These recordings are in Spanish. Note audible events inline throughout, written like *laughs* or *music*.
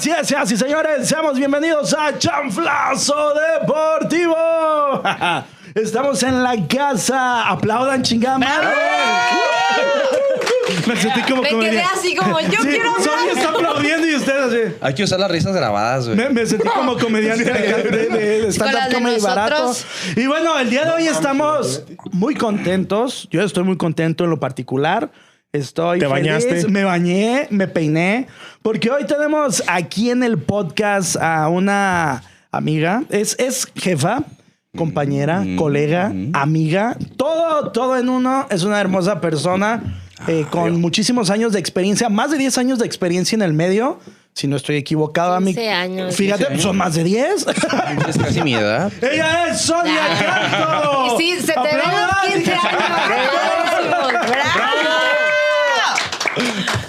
Así es, así señores, seamos bienvenidos a Chanflazo Deportivo. *laughs* Estamos en la casa. Aplaudan, chingada madre. *laughs* Me sentí como Me quedé comediante. así como, yo Sí, quiero hablar. Sonia está aplaudiendo y ustedes así. Hay que usar las risas grabadas, güey. Me, me sentí como comediante de, de, de Con stand-up de comedy barato. Y bueno, el día de hoy estamos muy contentos. Yo estoy muy contento en lo particular. Estoy ¿Te feliz. bañaste? Me bañé, me peiné. Porque hoy tenemos aquí en el podcast a una amiga. Es, es jefa, compañera, colega, amiga. Todo, todo en uno. Es una hermosa persona eh, con muchísimos años de experiencia. Más de 10 años de experiencia en el medio. Si no estoy equivocado, amigo. 15 años. Fíjate, son más de 10. Es casi mi edad. *laughs* Ella es Sonia Canto. Y sí, se te ven los 15 años. *laughs* ¡Bravo!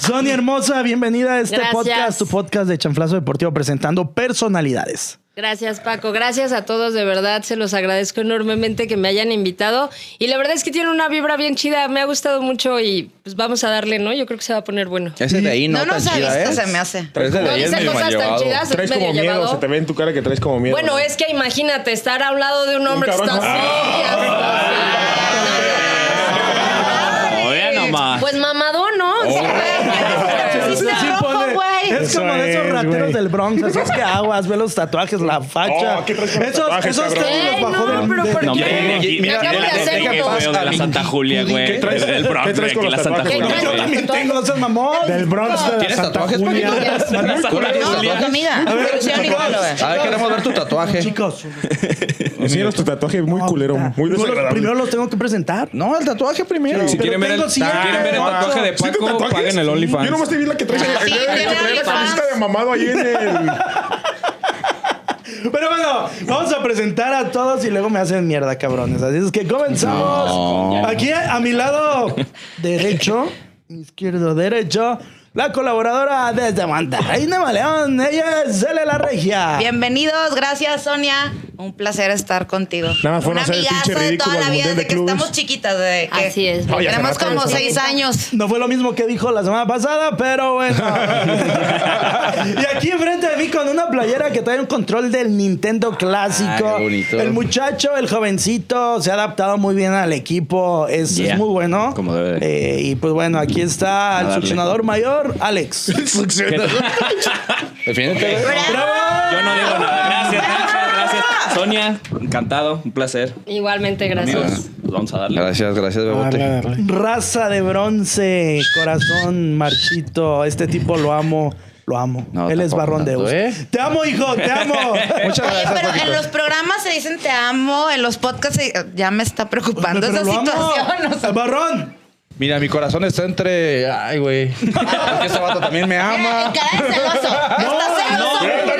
Sonia hermosa, bienvenida a este Gracias. podcast, tu podcast de Chanflazo Deportivo presentando personalidades. Gracias, Paco. Gracias a todos, de verdad. Se los agradezco enormemente que me hayan invitado. Y la verdad es que tiene una vibra bien chida. Me ha gustado mucho y pues vamos a darle, ¿no? Yo creo que se va a poner bueno. Ese de ahí no, No tan nos ha chida, visto, ¿eh? se me hace. Pero ese de No ahí es dice medio cosas mal tan llevado. chidas, es Traes medio como miedo, llevado. se te ve en tu cara que traes como miedo. Bueno, ¿no? es que imagínate estar a un lado de un hombre que está así. *laughs* Pues mamadón, ¿no? Sí, Sí, rojo, pone- güey. Es Eso como de esos es, rateros güey. del Bronx, esos que aguas, ve los tatuajes, la facha. Oh, ¿qué traes con los esos tatuajes, esos cabrón? tenis los Ey, bajó no, del- pero del- ¿por No, qué? Me acabo de mira, hacer de la Santa Julia, güey. ¿Qué traes- El Bronx, qué traes con la Santa? Julia, Yo también tengo, no seas mamón. Del Bronx de la ¿Tienes Santa tatuajes, Julia. No, güey. A ver, queremos ver tu tatuaje. Chicos, Enséñanos tu tatuaje muy culero, muy desagradable. primero los tengo que presentar. No, el tatuaje primero. Si quieren ver el, el tatuaje de ¿Sí te Paco, paguen el OnlyFans. Yo nomás te vi la que traes de mamado ahí en el... Pero bueno, vamos a presentar a todos y luego me hacen mierda, cabrones. Así es que comenzamos. Aquí a mi lado derecho, izquierdo, derecho, la colaboradora desde Monterrey, Nuevo León. Ella es Cele La Regia. Bienvenidos, gracias Sonia. Un placer estar contigo. Nada más fueron Un a hacer el amigazo pinche de ridículo toda la al vida, Mundial desde de que Clubes. estamos chiquitas. De que Así es. Hace Tenemos como seis años. No fue lo mismo que dijo la semana pasada, pero bueno. *laughs* y aquí enfrente de mí con una playera que trae un control del Nintendo clásico. Ah, qué bonito. El muchacho, el jovencito, se ha adaptado muy bien al equipo. Es, muy bueno. Como debe de. Eh, y pues bueno, aquí está el darle. succionador mayor, Alex. *laughs* Defiéndete, güey. Yo no digo nada. Gracias, gracias. Sonia, encantado, un placer. Igualmente, gracias. Pues vamos a darle. Gracias, gracias, Bebote. Raza de bronce, corazón marchito. Este tipo lo amo. Lo amo. No, Él es Barrón de tanto. ¿eh? Te amo, hijo, te amo. Muchas Oye, gracias, pero Paquito. en los programas se dicen te amo, en los podcasts se- ya me está preocupando Pero esa situación. o sea, Barrón. Mira, mi corazón está entre... Ay, güey. Porque este vato también me mira, ama. en cara de celoso. Está celoso. Pues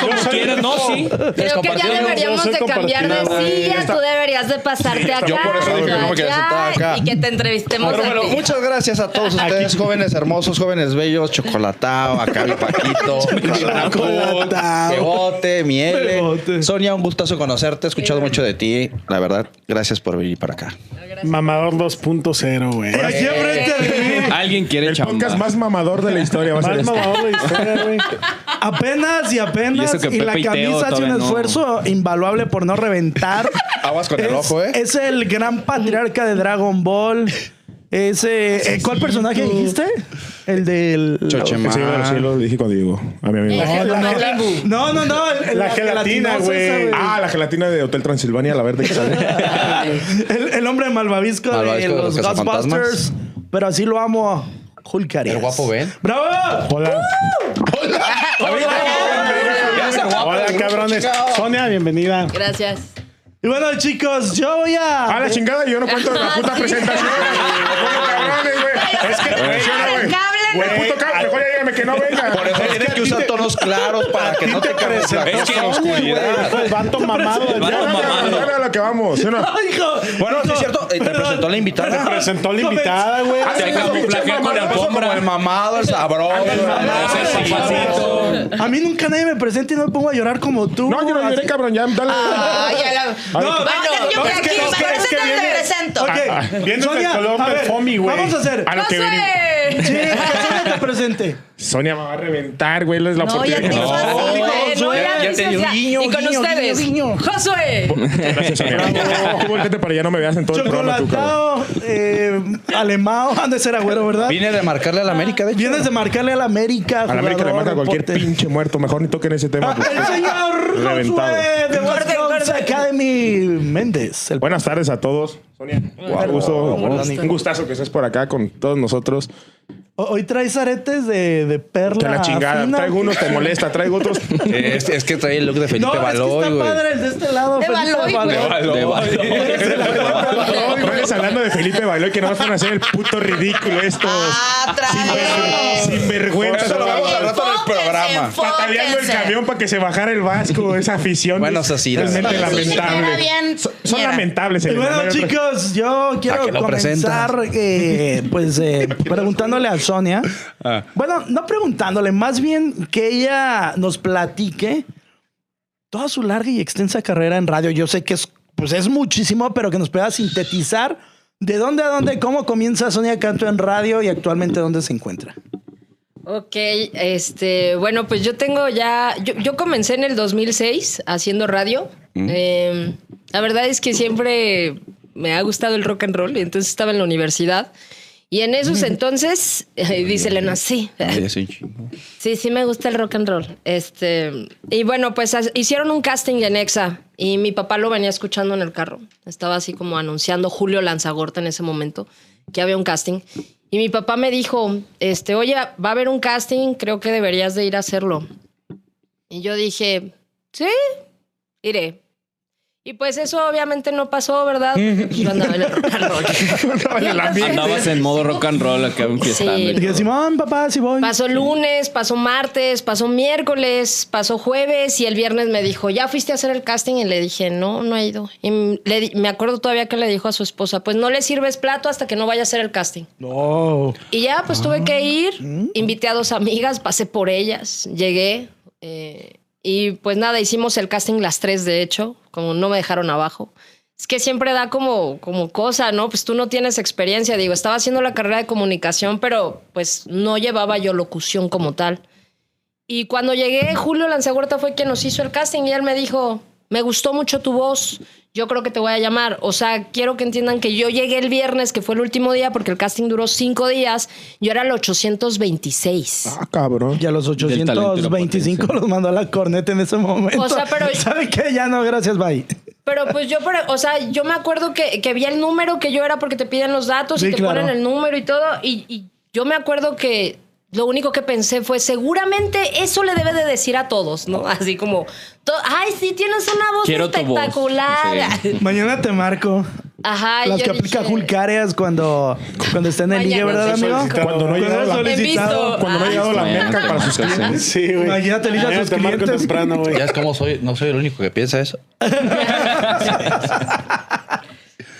como quieras, no, sí. Creo que ya deberíamos de cambiar de silla. Tú deberías de pasarte acá. Yo por eso dije que no me allá, sentar acá. Y que te entrevistemos Pero bueno, muchas gracias a todos ustedes, jóvenes hermosos, jóvenes bellos, chocolatao, acá mi Paquito. *laughs* Bebote. Bebote. Sonia, un gustazo conocerte, he escuchado mucho de ti, la verdad, gracias por venir para acá. Mamador 2.0, güey. Aquí enfrente. Alguien quiere El podcast más mamador de la historia va a ser Más este. mamador de la historia, güey. *laughs* Apenas Y apenas. Y, la camisa hace un no. esfuerzo invaluable por no reventar. *laughs* Aguas con el es, ojo, ¿eh? Es el gran patriarca de Dragon Ball. Ese, eh, ¿Cuál personaje dijiste? El del. Chochema. El de los cielos, dije cuando digo a mi amigo. La- la- no, no, no. el- el- La gelatina, güey. Ah, la gelatina de Hotel Transilvania, la verde que sale. *laughs* El, el hombre malvavisco, de Malvavisco de los los Ghostbusters. Pero así lo amo. Hulk Arias. El guapo Ben. ¡Bravo! Hola. Hola, cabrones. Sonia, bienvenida. Gracias. Y bueno, chicos, yo voy a. A la chingada, yo no cuento la *laughs* Ah, puta sí. presentación. *laughs* Cabrones, güey. Es que funciona, güey. El puto cable, mejor ya dígame que no venga. Por eso tienes que usar tonos claros para que no te cambies la Es que cosa oscuridad. El vato mamado. El vato mamado. ya, ya, a lo que vamos. Bueno, sí es cierto, te presentó la invitada. perdón. Presentó la invitada, güey. Ah, Se camuflajea con la alfombra. El mamado, el sabroso. Es papacito. A mí nunca nadie me presenta y no me pongo a llorar como tú. No, yo no lloré, cabrón. Ya, dale. Ya la- No, Bueno, yo no, que es que aquí, no, es que- te viene- presento. Ok, Viendo Sonia, el color a ver, güey. Vamos a hacer. a lo que venimos. Sí, que Sonia te presente. Sonia me va a reventar, güey. Es la No, ya oportunidad. te hizo así, güey. Bueno, ya, te guiño, y con guiño, ustedes, guiño, Josué. Gracias, Sonia. Tú volteate para allá, no me veas en todo el programa, tú, cabrón. Eh, alemao, *laughs* han de ser agüero, ¿verdad? Vine de marcarle a la América, de hecho. Vienes de marcarle a la América. A la América le jugador, marca cualquier reporte. pinche muerto. Mejor ni toquen ese tema. Ah. *laughs* El señor Reventado. Josué de Corte, Corte. Academy Méndez. El Buenas tardes a todos. Sonia, un, gusto, un gustazo que estés por acá con todos nosotros. Hoy traes aretes de, de perla. Que la chingada. fina. Traigo unos, te molesta. Traigo otros. *laughs* Es, es que trae el look de Felipe No, es que Baloy, está padre el de este lado. De Baloy, güey. De. No les hablando de Felipe Baloy que no van a hacer el puto ridículo estos. Ah, trae. Sin vergüenza. Eso lo vamos a rato en el programa. Pataleando el camión para que se bajara el vasco. Esa afición. Bueno, es eso sí, Realmente lamentable. Son, lamentables. el Bueno, chicos, yo quiero comenzar eh, pues eh, *laughs* preguntándole a Sonia. Ah. Bueno, no preguntándole, más bien que ella nos platique toda su larga y extensa carrera en radio. Yo sé que es, pues es muchísimo, pero que nos pueda sintetizar de dónde a dónde, cómo comienza Sonia Canto en radio y actualmente dónde se encuentra. Ok, este, bueno, pues yo tengo ya, yo, yo comencé en el 2006 haciendo radio. Eh, la verdad es que siempre me ha gustado el rock and roll, y entonces estaba en la universidad. Y en esos *laughs* entonces, dice Elena, sí, sí, sí me gusta el rock and roll. Este, y bueno, pues hicieron un casting en Exa y mi papá lo venía escuchando en el carro. Estaba así como anunciando Julio Lanzagorta en ese momento que había un casting. Y mi papá me dijo, este, oye, va a haber un casting, creo que deberías de ir a hacerlo. Y yo dije, sí, iré. Y pues eso obviamente no pasó, ¿verdad? Yo andaba en el rock and roll. *laughs* En el ambiente. Andabas en modo rock and roll acá enfiestando. Sí. Y que Simón, papá, si voy. Pasó lunes, pasó martes, pasó miércoles, pasó jueves y el viernes me dijo, ¿ya fuiste a hacer el casting? Y le dije, no, no he ido. Y le me acuerdo todavía que le dijo a su esposa, pues no le sirves plato hasta que no vaya a hacer el casting. No. Y ya, pues tuve que ir, invité a dos amigas, pasé por ellas, llegué eh, y pues nada, hicimos el casting las tres, de hecho, como no me dejaron abajo. Es que siempre da como, como cosa, ¿no? Pues tú no tienes experiencia, digo, estaba haciendo la carrera de comunicación, pero pues no llevaba yo locución como tal. Y cuando llegué, Julio Lanzagorta fue quien nos hizo el casting y él me dijo, me gustó mucho tu voz, yo creo que te voy a llamar. O sea, quiero que entiendan que yo llegué el viernes, que fue el último día, porque el casting duró cinco días, yo era el 826. Ah, cabrón. Y a los talento y la 825 potencia. los mandó a la corneta en ese momento. O sea, pero- *laughs* ¿Sabe qué? Ya no, gracias, bye. Pero pues yo, pero, o sea, yo me acuerdo que, que vi el número que yo era porque te piden los datos Sí, y te claro. ponen el número y todo. Y, y yo me acuerdo que lo único que pensé fue, seguramente eso le debe de decir a todos, ¿no? Así como, ay, sí, tienes una voz Quiero tu voz". espectacular. Sí. *laughs* Mañana te marco. Ajá, Las yo que aplica dije, Julcáreas cuando, cuando está en el ligue. ¿verdad, amigo? Cuando no ha llegado la- solicitado. Cuando no ha llegado la Mañana merca para sus clientes. Sí, güey. Imagínate, Lisa, Mañana sus te marco temprano, güey. Ya es como soy, no soy el único que piensa eso.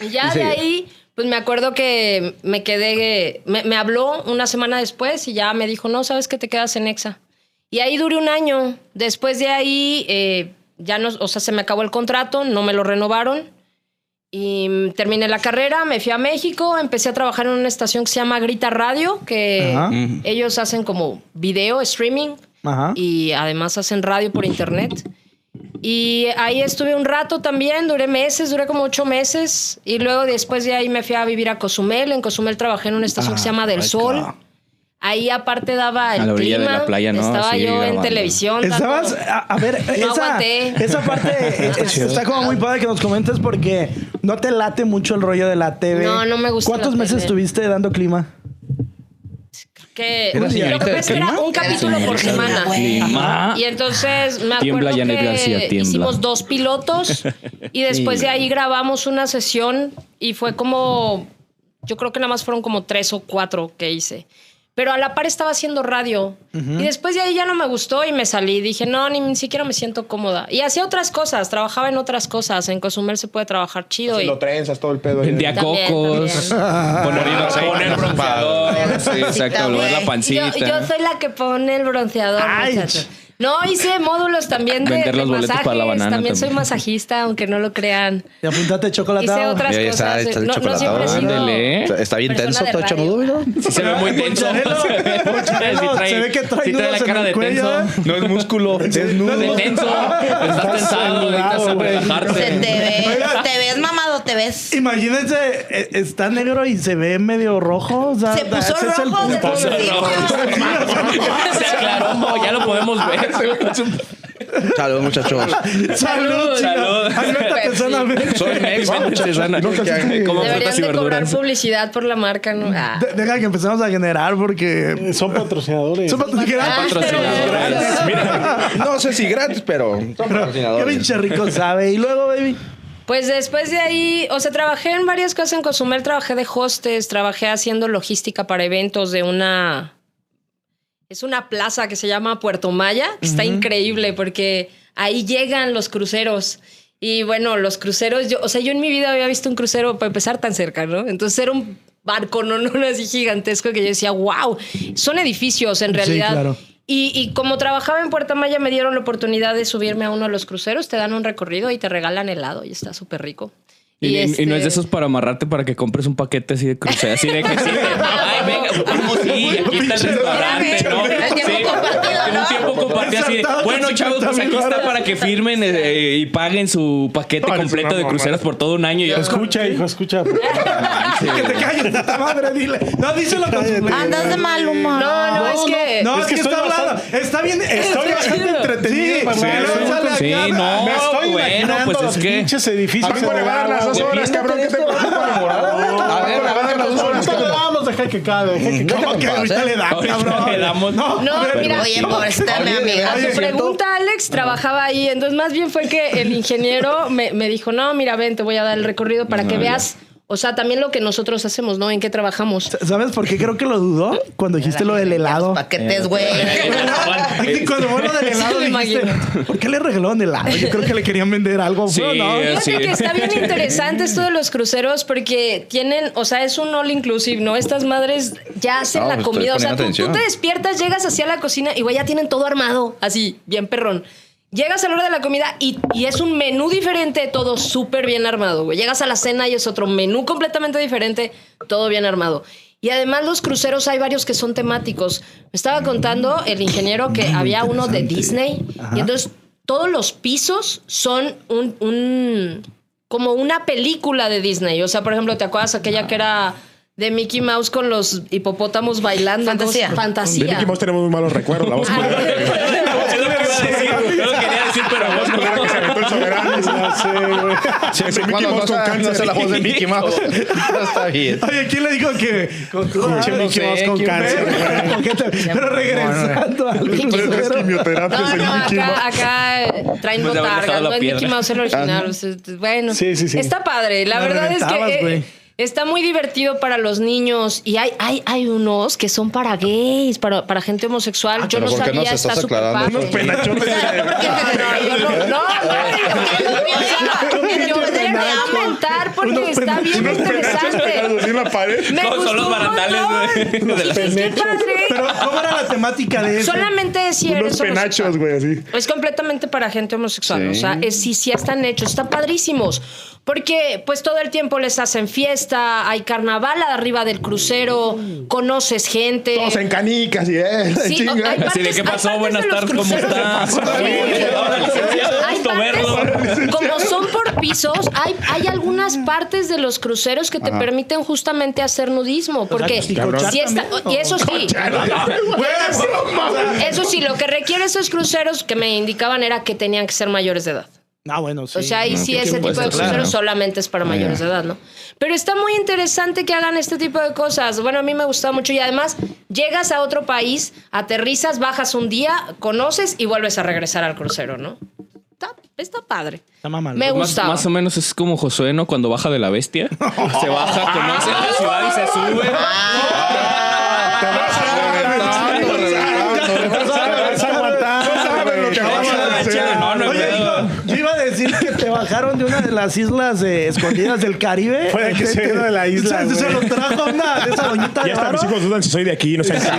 Y *laughs* ya de ahí, pues me acuerdo que me quedé, me, me habló una semana después y ya me dijo, no, sabes que te quedas en EXA. Y ahí duré un año. Después de ahí, eh, ya no, o sea, se me acabó el contrato, no me lo renovaron. Y terminé la carrera, me fui a México, empecé a trabajar en una estación que se llama Grita Radio, que Ajá. ellos hacen como video, streaming, Ajá. y además hacen radio por internet. Y ahí estuve un rato también, duré meses, duré como ocho meses. Y luego después de ahí me fui a vivir a Cozumel. En Cozumel trabajé en una estación que se llama Del Sol. God. Ahí aparte daba el A la orilla de clima. la playa, ¿no? Estaba yo en televisión. Estabas, a, a ver, esa, aguanté. esa parte *laughs* es- está como muy padre que nos comentes porque no te late mucho el rollo de la TV. No, no me gusta ¿Cuántos la meses TV. estuviste dando clima? Que ¿Era lo que pasa era un capítulo por semana. Y entonces me acuerdo Janet que García, hicimos dos pilotos y después de ahí grabamos una sesión y fue como, yo creo que nada más fueron como tres o cuatro que hice. Pero a la par estaba haciendo radio. Y después de ahí ya no me gustó y me salí. Dije, no, ni siquiera me siento cómoda. Y hacía otras cosas, trabajaba en otras cosas. En Cozumel se puede trabajar chido. Y, Lo trenzas, todo el pedo. ahí. De a También, cocos. también. Poner, poner bronceador. Sí, exacto, volver la yo, pancita. yo soy la que pone el bronceador, muchachos. No, hice módulos también de, Vender de boletos masajes. para la banana también, soy también. masajista, aunque no lo crean. Y apuntate chocolate. Hice otras Mira, cosas. está, está no, no chocolatado. siempre Ándele. Está- Está bien tenso de todo radio. chamudo, mira. Sí se ve muy tenso. *laughs* Se ve que trae sí trae la cara de cuello, tenso. No es músculo, *laughs* es De nudo. tenso. Estás tensado. Necesitas relajarte. Se te ve, te ves mamado, te ves. Imagínense, eh, está negro y se ve medio rojo. o sea, Se puso ese es el rojo de punto. todos *laughs* sitios. Se aclaró. Ya lo podemos ver. Saludos, muchachos. *laughs* Salud, Salud. chica. Aliméntate sanamente. Soy Mex, muchachos. Como Deberían frutas y de cobrar verduras. publicidad por la marca, ¿no? Ah. De- Deja que empecemos a generar porque... Son patrocinadores. Son patrocinadores. Patrocinadores. *laughs* Mira, no sé si gratis, pero son Qué patrocinadores. pinche rico sabe. Y luego, baby. Pues después de ahí, o sea, trabajé en varias cosas en Cozumel, trabajé de hostes, trabajé haciendo logística para eventos de una... Es una plaza que se llama Puerto Maya, que está increíble porque ahí llegan los cruceros. Y bueno, los cruceros, yo, o sea, yo en mi vida había visto un crucero para empezar tan cerca, ¿no? Entonces era un barco, no, no, no así gigantesco que yo decía, wow, son edificios en Sí, realidad. claro. Y, y como trabajaba en Puerto Maya, me dieron la oportunidad de subirme a uno de los cruceros. Te dan un recorrido y te regalan helado y está súper rico. Y, y- y este- no es de esos para amarrarte para que compres un paquete así de crucero, así de que sí. Ay, venga, *laughs* vamos, sí, aquí *laughs* está el restaurante, ¿no? El tiempo Sí, compartido, en ¿no? un tiempo compartido así de, bueno, chavos, pues 50 aquí está para que firmen eh, y paguen su paquete completo de cruceros por todo un año. Y yo, Escucha, hijo, escucha. *laughs* Que te calles, puta madre, dile. No, díselo con sus Andas de mal humor. No, no, es que... No, Es que, está hablando. Está bien. Estoy bastante entretenido. Sí, no, Me estoy bueno, pues es que... pinches edificios. Horas, cabrón. ¿Qué te? A ver, a dar las dos horas. No, vamos, deja que cabe. deja que ¿Cómo que ahorita le da, Ahorita cabrón? le damos. No, ver, mira, Oye, pobrecita mi amiga. A tu pregunta, Alex, trabajaba ahí. Entonces, más bien fue que el ingeniero me, me dijo, no, mira, ven, te voy a dar el recorrido para que veas, o sea, también lo que nosotros hacemos, ¿no? En qué trabajamos. ¿Sabes por qué creo que lo dudó? Cuando dijiste lo del helado. Paquetes, güey. *laughs* Y Cuando fue lo del helado Sí, me dijiste, imagino. ¿por qué le regalaron helado? Yo creo que le querían vender algo. Sí, no. es- Fíjate Sí. que está bien interesante esto de los cruceros porque tienen, o sea, es un all inclusive, ¿no? Estas madres ya hacen No, la pues, comida. O sea, tú, te despiertas, llegas hacia la cocina y güey, ya tienen todo armado, así, bien perrón. Llegas a la hora de la comida y, y es un menú diferente, todo súper bien armado, güey. Llegas a la cena y es otro menú completamente diferente, todo bien armado. Y además los cruceros hay varios que son temáticos. Me estaba contando el ingeniero que había uno de Disney y entonces todos los pisos son un, un- como una película de Disney. O sea, por ejemplo, ¿te acuerdas aquella que era de Mickey Mouse con los hipopótamos bailando? Fantasía. De Fantasía. Mickey Mouse tenemos muy malos recuerdos. La voz *laughs* *laughs* Es decir. Yo lo quería decir, pero vos culera que se aventó el soberano. *laughs* Ya sé, güey. Siempre Mickey no Mouse con sea- no cáncer. sea la voz de *laughs* Mickey Mouse. No está bien. Oye, ¿quién le dijo que con tu Mickey Mouse con ¿quién cáncer, *laughs* Pero regresando al Pero es crucero. quimioterapia, No, es el no, Mickey Mouse. acá, acá eh, traen de la no es Mickey. Mouse el original. bueno, Sí, sí, sí. está padre. La verdad es que. Está muy divertido para los niños y hay, hay, hay unos que son para gays, para, para gente homosexual. Yo no ¿por qué sabía, nos está estás súper aclarando? padre. Unos penachotes. No, yo no, no, no, yo voy a comentar porque está bien Unos penachotes pegados interesante. en la pared. Me Son- gustó son los barandales, güey, de la- padre. Pero, ¿cómo era la temática de eso? Solamente si eres Unos penachos, güey, así. Es completamente para gente homosexual. O sea, es, sí, sí están hechos, están padrísimos. Porque pues todo el tiempo les hacen fiesta, hay carnaval arriba del crucero, conoces gente. Todos en canicas y eh. Sí, chinga. hay Así de partes- qué pasó, partes buenas de tardes, ¿cómo estás? Licenciado, Hay partes, como son por pisos, hay, hay algunas partes de los cruceros que te permiten justamente hacer nudismo. Porque si está, y eso sí, *laughs* eso sí, lo que requiere esos cruceros que me indicaban era que tenían que ser mayores de edad. Ah, bueno, sí. O sea, ahí sí ese tipo de claro. cruceros solamente es para mayores de edad, ¿no? Pero está muy interesante que hagan este tipo de cosas. Bueno, a mí me gusta mucho y además llegas a otro país, aterrizas, bajas un día, conoces y vuelves a regresar al crucero, ¿no? Está, padre. Está mamalón. Me Más, gustaba. más o menos es como Josué, ¿no? Cuando baja de la bestia. *laughs* Se baja, conoce la ciudad y se sube. Te vas a Reventando, reventando. Vas a aguantar. No sabes lo que acabas de hacer. No, no, Oye, no. yo, yo iba a decir que te bajaron de una de las islas eh, escondidas del Caribe. Puede que Te- sea te- uno de la *laughs* isla, Se, se lo trajo una de esa doñita Ya hasta mis hijos dudan si soy de aquí, no sé. Este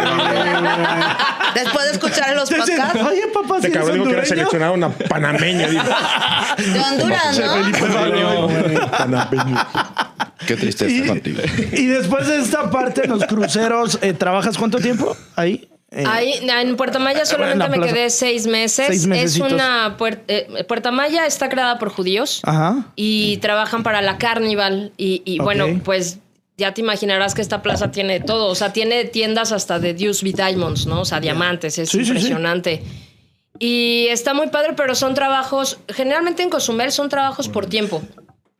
Después de escuchar los podcasts Oye, papá, si Este eres cabrón dijo que era seleccionado una panameña. Digo. de Honduras, ¿no? Panameño. Qué tristeza Y, y después de esta parte, en los cruceros, eh, ¿trabajas cuánto tiempo ahí? Eh, Ahí, en Puerta Maya solamente en la me quedé seis meses. Seis es una puer- eh, Puerta Maya está creada por judíos Ajá. y trabajan para la Carnival. Y, bueno, pues ya te imaginarás que esta plaza tiene todo. O sea, tiene tiendas hasta de Deuce B Diamonds, ¿no? O sea, diamantes. Es Sí, sí, sí. impresionante. Y está muy padre, pero son trabajos, generalmente en Cozumel son trabajos por tiempo.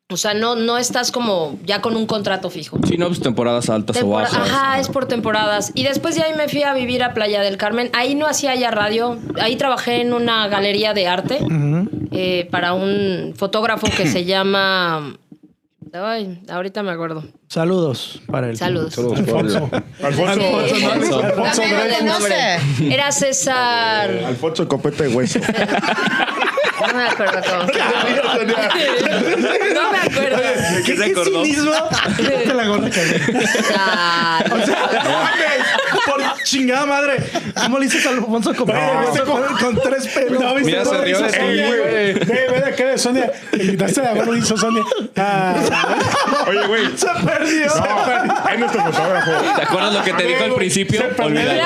O sea, no, no estás como ya con un contrato fijo. Sí, no, pues temporadas altas o bajas. Ajá, es por temporadas. Y después de ahí me fui a vivir a Playa del Carmen. Ahí no hacía ya radio. Ahí trabajé en una galería de arte eh, para un fotógrafo que se *clears throat* llama. Ay, ahorita me acuerdo. Saludos para él. Saludos. Alfonso. Alfonso. Sí. Alfonso. Alfonso Drake, no nombre. sé. Era César. Alfonso Copete de Hueso. *laughs* No me acuerdo cómo. *laughs* No me acuerdo. ¿Qué, qué cinismo? *laughs* Te la gorra, cabrón. Ay, Por chingada madre. ¿Cómo le dices a Alfonso con, con, con tres pelos? No, ¿viste Mira, cómo se rió hizo de ti, güey. Ve, ve de qué de Sonia. Le invitaste a ver lo hizo Sonia. Ah, Oye, güey. Se perdió. No, es nuestro fotógrafo. ¿Te acuerdas lo que te dijo al principio? Olvídalo.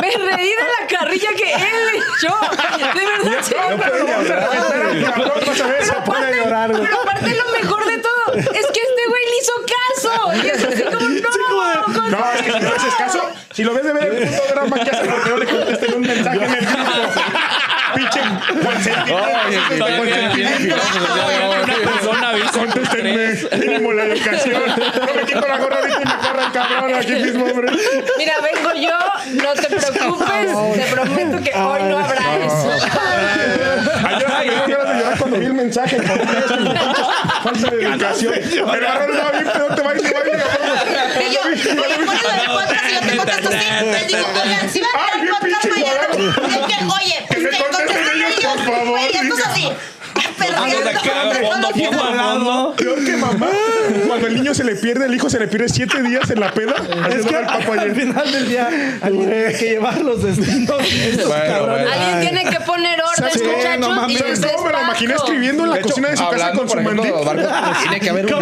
Me reí de la carrilla que él le echó. De verdad, sí. Pero aparte lo mejor de es que este güey le hizo caso. Y es así como, no, con- No, es que si no le haces caso, si lo ves de ver el puto drama que hace porque no le contesten un mensaje en el grupo. Pinche consentimiento. Una persona avisó por Contéstenme, tres. mínimo la educación. No me quito la gorra ahorita y me corra el cabrón aquí mismo, hombre. Mira, vengo yo, no te preocupes. Te prometo que hoy no habrá eso. Ayer me ganas de llorar cuando vi el mensaje. contesten, pinches Falta de educación. Pero ahora no bien, pero te va a ir, te va a ir. Y yo, oye, ponlo del podcast y yo *laughs* te contesto así. Les digo, oigan, si van a ver el podcast mañana, es que, oye, Que me que contesten contesten ellos, por favor, Güey, esto es diga. así. Vamos a quedar Perreando. fondo, fondo, fondo. Peor que mamá. Cuando el niño se le pierde, el hijo se le pierde siete días en la peda. Es que al final del día alguien tiene que llevar los destinos. Estos Bueno, cabrones. bueno. Alguien tiene que poner orden, Sí, muchachos. no mames. y ¿Sabes cómo me lo imaginé escribiendo en la hecho, cocina de su casa hablando, con su mandil? *laughs* tiene que haber un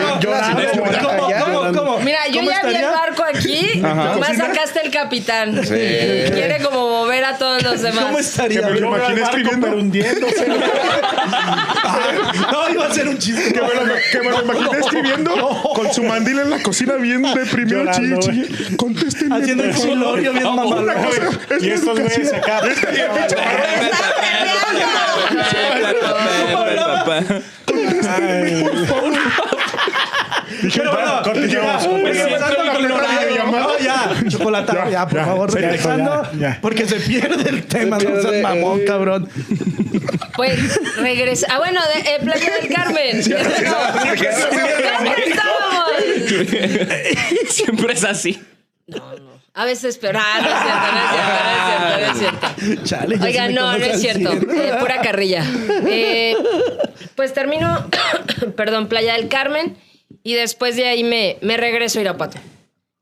¿Cómo? Mira, yo ¿Cómo ya vi el barco aquí. Nomás sacaste el capitán. Sí. Quiere como mover a todos los demás. ¿Cómo estaría? Que me lo imaginé escribiendo. hundiéndose. *laughs* No, iba a ser un chiste. Que me, lo, que me lo imaginé escribiendo con su mandil en la cocina bien deprimido. Llorando, Chi, chi. Contéstenme. Haciendo el por favor. chilorio bien Y estos güeyes acá. Este- y el pinche cabrón. Está perreando. Pero bueno, continuamos, ya, continuamos. regresando a la Siento plena ignorado. llamada. No, ya, chocolatado, Ya, ya, por favor, regresando. Porque se pierde el tema, no seas mamón, eh. cabrón. Pues regresa. Ah, bueno, de eh, Playa del Carmen. No. Siempre es así. A veces, pero ah, no es cierto, no es cierto, no es cierto, no es cierto. Chale, me no, no es cierto. Eh, pura carrilla. Eh, pues termino, *coughs* perdón, Playa del Carmen y después de ahí me, me regreso a Irapuato.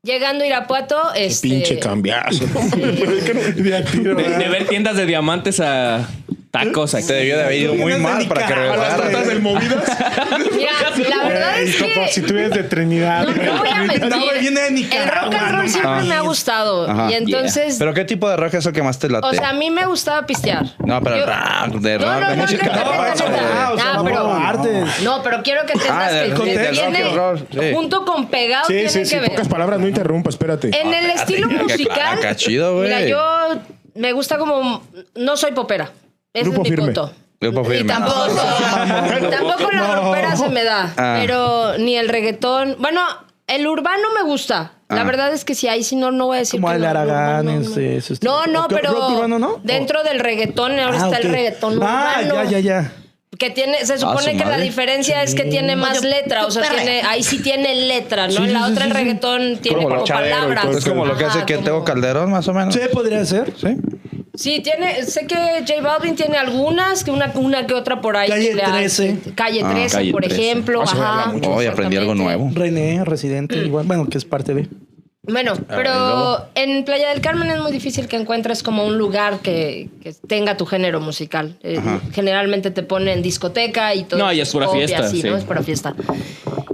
Llegando a Irapuato, este... Pinche cambiazo. *laughs* De, de ver tiendas de diamantes a tacos aquí. Te debió de haber ido muy mal para que A las tortas del regresara. movidas. *laughs* Mira, la verdad es como que... si tú eres de Trinidad. No, no voy a *laughs* mentir. El rock and roll siempre me ha gustado. Ajá. y entonces... ¿Pero qué tipo de rock es el que más te late? O sea, a mí me gustaba pistear. No, pero Yo- rock, de rock, no, de no, música. No. Ah, Ah, no pero-. No, pero quiero que entiendas Ah, que junto con pegado Sí, tiene sí, que sí. ver. Pocas palabras, no interrumpa, espérate. En el estilo qué musical, acá, chido, güey. mira, yo me gusta como no soy popera. Ese Grupo es mi firme. punto. Grupo Y firme. tampoco, tampoco la ropera se me da, Ah. pero ni el reggaetón. Bueno, el urbano me gusta. La Ah. verdad es que si ahí sí no, no voy a decir Como que el no, Aragán, no, no, no. este, ese estilo. No, no, ¿O qué- pero rock urbano, no? dentro del reggaetón ahora Ah, está ok. el reggaetón Ah, urbano. ya, ya, ya. Que tiene, se supone su que la madre. diferencia es que tiene más letra, o sea, Súper tiene, ahí sí tiene letra, ¿no? Sí, en la sí, otra sí, el sí. reggaetón tiene Como y palabras. todo Es como lo que hace Ajá, que como- Calderón, más o menos. Sí, podría ser. Sí. Sí, tiene, sé que J Balvin tiene algunas, que una, una que otra por ahí. Calle que le hace- 13. Calle Ah, 13, Calle por 13. ejemplo. Ah. Hoy aprendí algo nuevo. René, residente, igual. Bueno, que es parte de. Bueno, pero en Playa del Carmen es muy difícil que encuentres como un lugar que, que tenga tu género musical. Eh, generalmente te ponen discoteca y todo. No, y es pura fiesta, así, sí. ¿no? Es pura fiesta.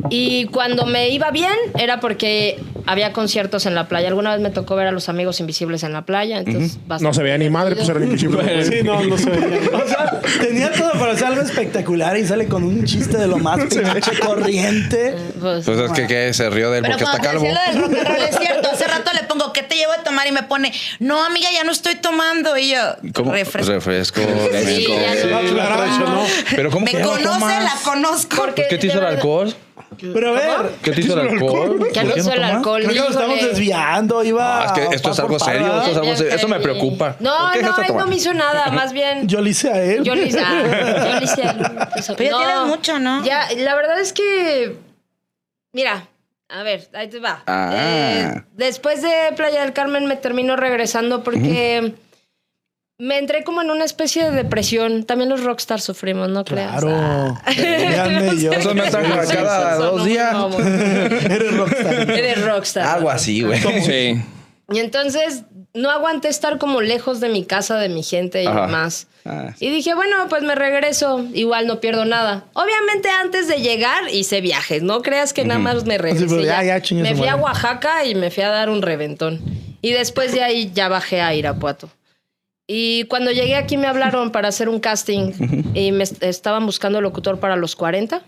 Y cuando me iba bien era porque había conciertos en la playa. Alguna vez me tocó ver a los amigos invisibles en la playa. Entonces, No bastante se veía ni madre, pues eran invisibles. Sí, no, no se veía. *laughs* O sea, tenía todo para hacer algo espectacular y sale con un chiste de lo más *laughs* pinche corriente. Pues, Pues es que, que se rió de él Pero porque está calvo. del rock and roll Hace rato le pongo, ¿qué te llevo a tomar? Y me pone, no, amiga, ya no estoy tomando. Y yo, ¿Cómo? refresco. Refresco. Sí, ya no. Claro. Pero ¿cómo Me que no conoce, tomas? la conozco. Porque ¿Qué te hizo de el alcohol? Pero a ver, ¿Qué te hizo el alcohol? ¿Qué ¿Por me qué hizo no el alcohol? creo que nos estamos desviando. Iba. Ah, es que esto es algo serio, esto es algo Ya serio. Eso me preocupa. No, ¿Por qué no, él no me hizo nada, *laughs* más bien. Yo le hice a él. Yo le hice, *laughs* yo le hice a él. Pero ya tienes mucho, ¿no? Ya, la verdad es que. Mira, a ver, ahí te va. Ah. Eh, después de Playa del Carmen me termino regresando porque. Me entré como en una especie de depresión. También los rockstars sufrimos, ¿no creas? Claro. Ah. *laughs* Yo. Eso me Sí, cada dos días. *laughs* Eres rockstar. Eres rockstar. Algo así, güey. Sí. Y entonces no aguanté estar como lejos de mi casa, de mi gente y Ajá. demás. Ah, Y dije, bueno, pues me regreso, igual no pierdo nada. Obviamente antes de llegar hice viajes, no creas que nada más me regresé. Sí, pero ya, ya, chingue me fui a. Oaxaca y me fui a dar un reventón. Y después de ahí ya bajé a Irapuato. Y cuando llegué aquí me hablaron para hacer un casting y me est- estaban buscando locutor para los 40.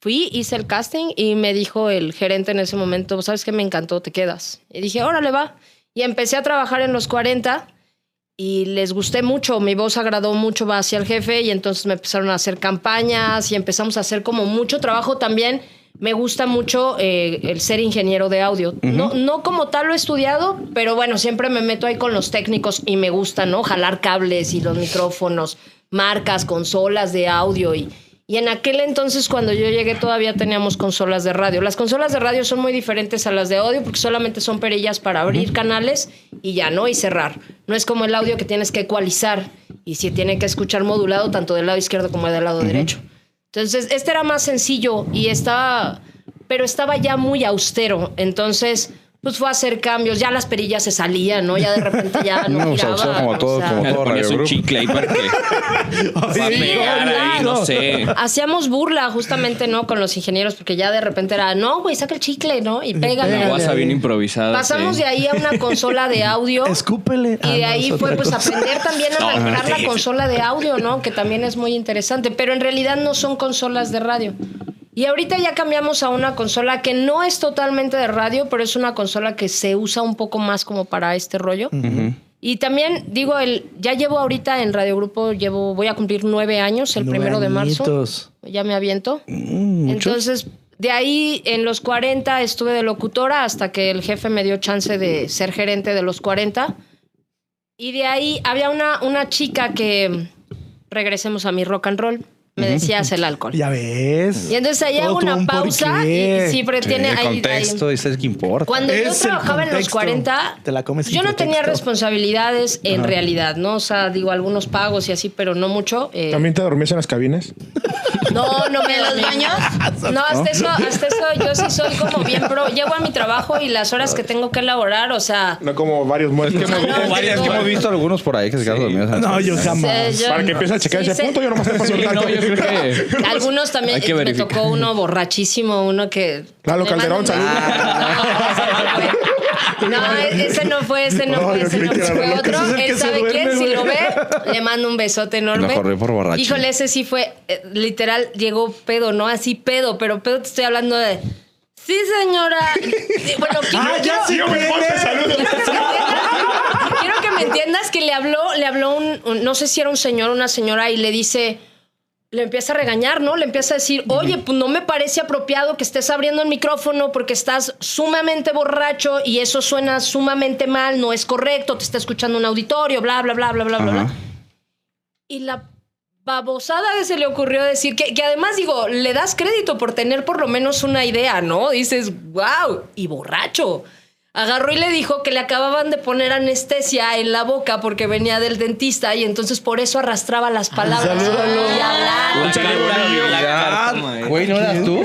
Fui, hice el casting y me dijo el gerente en ese momento, ¿sabes qué? Me encantó, te quedas. Y dije, órale, va. Y empecé a trabajar en los 40 y les gusté mucho, mi voz agradó mucho va hacia el jefe y entonces me empezaron a hacer campañas y empezamos a hacer como mucho trabajo también. Me gusta mucho eh, el ser ingeniero de audio. no, no como tal lo he estudiado, pero bueno, siempre me meto ahí con los técnicos y me gusta, ¿no? Jalar cables y los micrófonos, marcas, consolas de audio y... Y en aquel entonces, cuando yo llegué, todavía teníamos consolas de radio. Las consolas de radio son muy diferentes a las de audio porque solamente son perillas para abrir canales y ya, ¿no? Y cerrar. No es como el audio que tienes que ecualizar y si tiene que escuchar modulado tanto del lado izquierdo como del lado derecho. Entonces, este era más sencillo y estaba, pero estaba ya muy austero. Entonces, pues fue a hacer cambios. Ya las perillas se salían, ¿no? Ya de repente ya *laughs* no, No, o sea, giraba, como o todo, sea, como todo Radio un chicle ahí para que va a pegar ahí, no sé. Hacíamos burla justamente, ¿no? Con los ingenieros, porque ya de repente era, no, güey, saca el chicle, ¿no? Y pégale. La guasa bien improvisada. Pasamos sí. de ahí a una consola de audio. Escúpele. Ah, Y de no, ahí fue pues cosa. aprender también a manejar la consola de audio, ¿no? Que también es muy interesante, pero en realidad no son consolas de radio. Y ahorita ya cambiamos a una consola que no es totalmente de radio, pero es una consola que se usa un poco más como para este rollo. Y también digo, el, ya llevo ahorita en Radio Grupo, llevo, voy a cumplir nueve años el Nueve primero de marzo. añitos. Ya me aviento. Mm, Entonces, de ahí en los 40 estuve de locutora hasta que el jefe me dio chance de ser gerente de los 40. Y de ahí había una, una chica que, regresemos a mi rock and roll, me decía el alcohol. Ya ves. Y entonces ahí hago una un pausa porqué. y siempre Sí, tiene el ahí- ahí, contexto, eso es que importa. cuando yo Es trabajaba en los contexto. 40, Te la comes sin yo no tenía responsabilidades en realidad, ¿no? O sea, digo, algunos pagos y así, pero no mucho. eh, ¿También te dormías en las cabinas? no, no me ¿En los baños? *laughs* No, hasta eso, hasta eso yo sí soy como bien pro. Llego a mi trabajo y las horas que tengo que elaborar, o sea, No como varios muertos. no, Es que, es que hemos visto algunos por ahí que se quedaron dormidos. No, yo jamás. yo- Para que empiece a checar sí ese punto, yo nomás te paso no, que Algunos también Hay que me tocó uno borrachísimo, uno que. Lalo Calderón, manda un- saludos. No, ese no fue, ese no No, fue, ese no fue otro. Él sabe duerme, quién, si lo ve, le mando un besote enorme. Lo por borracho. Híjole, ese sí fue, eh, literal, llegó pedo, ¿no? Así pedo, pero pedo te estoy hablando de. Sí, señora. Bueno, quiero, Ah, ya sí, Yo me saludos. quiero que me entiendas, quiero que me entiendas que le habló, le habló un, un- no sé si era un señor o una señora y le dice, le empieza a regañar, ¿no? Le empieza a decir, oye, pues no me parece apropiado que estés abriendo el micrófono porque estás sumamente borracho y eso suena sumamente mal, no es correcto, te está escuchando un auditorio, bla, bla, bla, bla, bla, bla, bla. Y la babosada que se le ocurrió decir, que, que además digo, le das crédito por tener por lo menos una idea, ¿no? Dices, wow, y borracho. Agarró y le dijo que le acababan de poner anestesia en la boca porque venía del dentista y entonces por eso arrastraba las palabras. y hablaba. Un saludo a la carta, Güey, ¿no eras tú?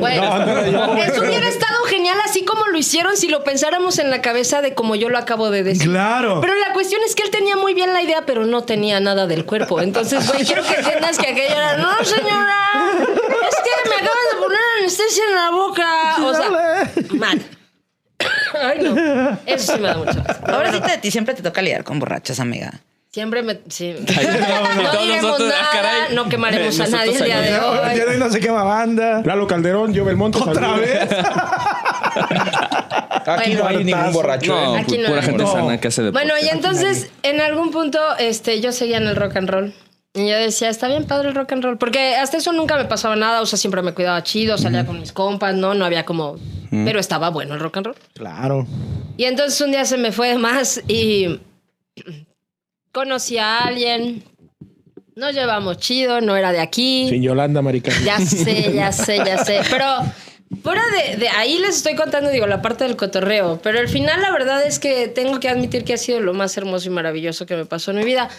Bueno, eso hubiera estado genial así como lo hicieron si lo pensáramos en la cabeza de como yo lo acabo de decir. Claro. Pero la cuestión es que él tenía muy bien la idea, pero no tenía nada del cuerpo. Entonces, güey, quiero que entiendas que aquello era, no, señora, es que me acaban de poner anestesia en la boca. O sea, mal. Ay, no. Eso sí me da mucho. asco. Pobrecita de ti, siempre te toca lidiar con borrachas, amiga. Siempre me. Sí. Ay, no, No todos diremos nosotros, ah, nada, caray. no quemaremos a nadie el día de Ya hoy. hoy no se quema banda. Lalo Calderón, yo Belmonte. ¿Otra saludos. vez? *laughs* Aquí no hay ningún borracho. No, ¿eh? Aquí no pura hay. gente No. sana que hace deporte. Bueno, y entonces en algún punto este, yo seguía en el rock and roll. Y yo decía, está bien padre el rock and roll. Porque hasta eso nunca me pasaba nada. O sea, siempre me cuidaba chido, salía con mis compas, ¿no? No había como... Pero estaba bueno el rock and roll. Claro. Y entonces un día se me fue de más y conocí a alguien. Nos llevamos chido, no era de aquí. Sin Yolanda, marica. Ya sé, ya *laughs* sé, ya sé. Pero fuera de, de ahí les estoy contando, digo, la parte del cotorreo. Pero al final la verdad es que tengo que admitir que ha sido lo más hermoso y maravilloso que me pasó en mi vida.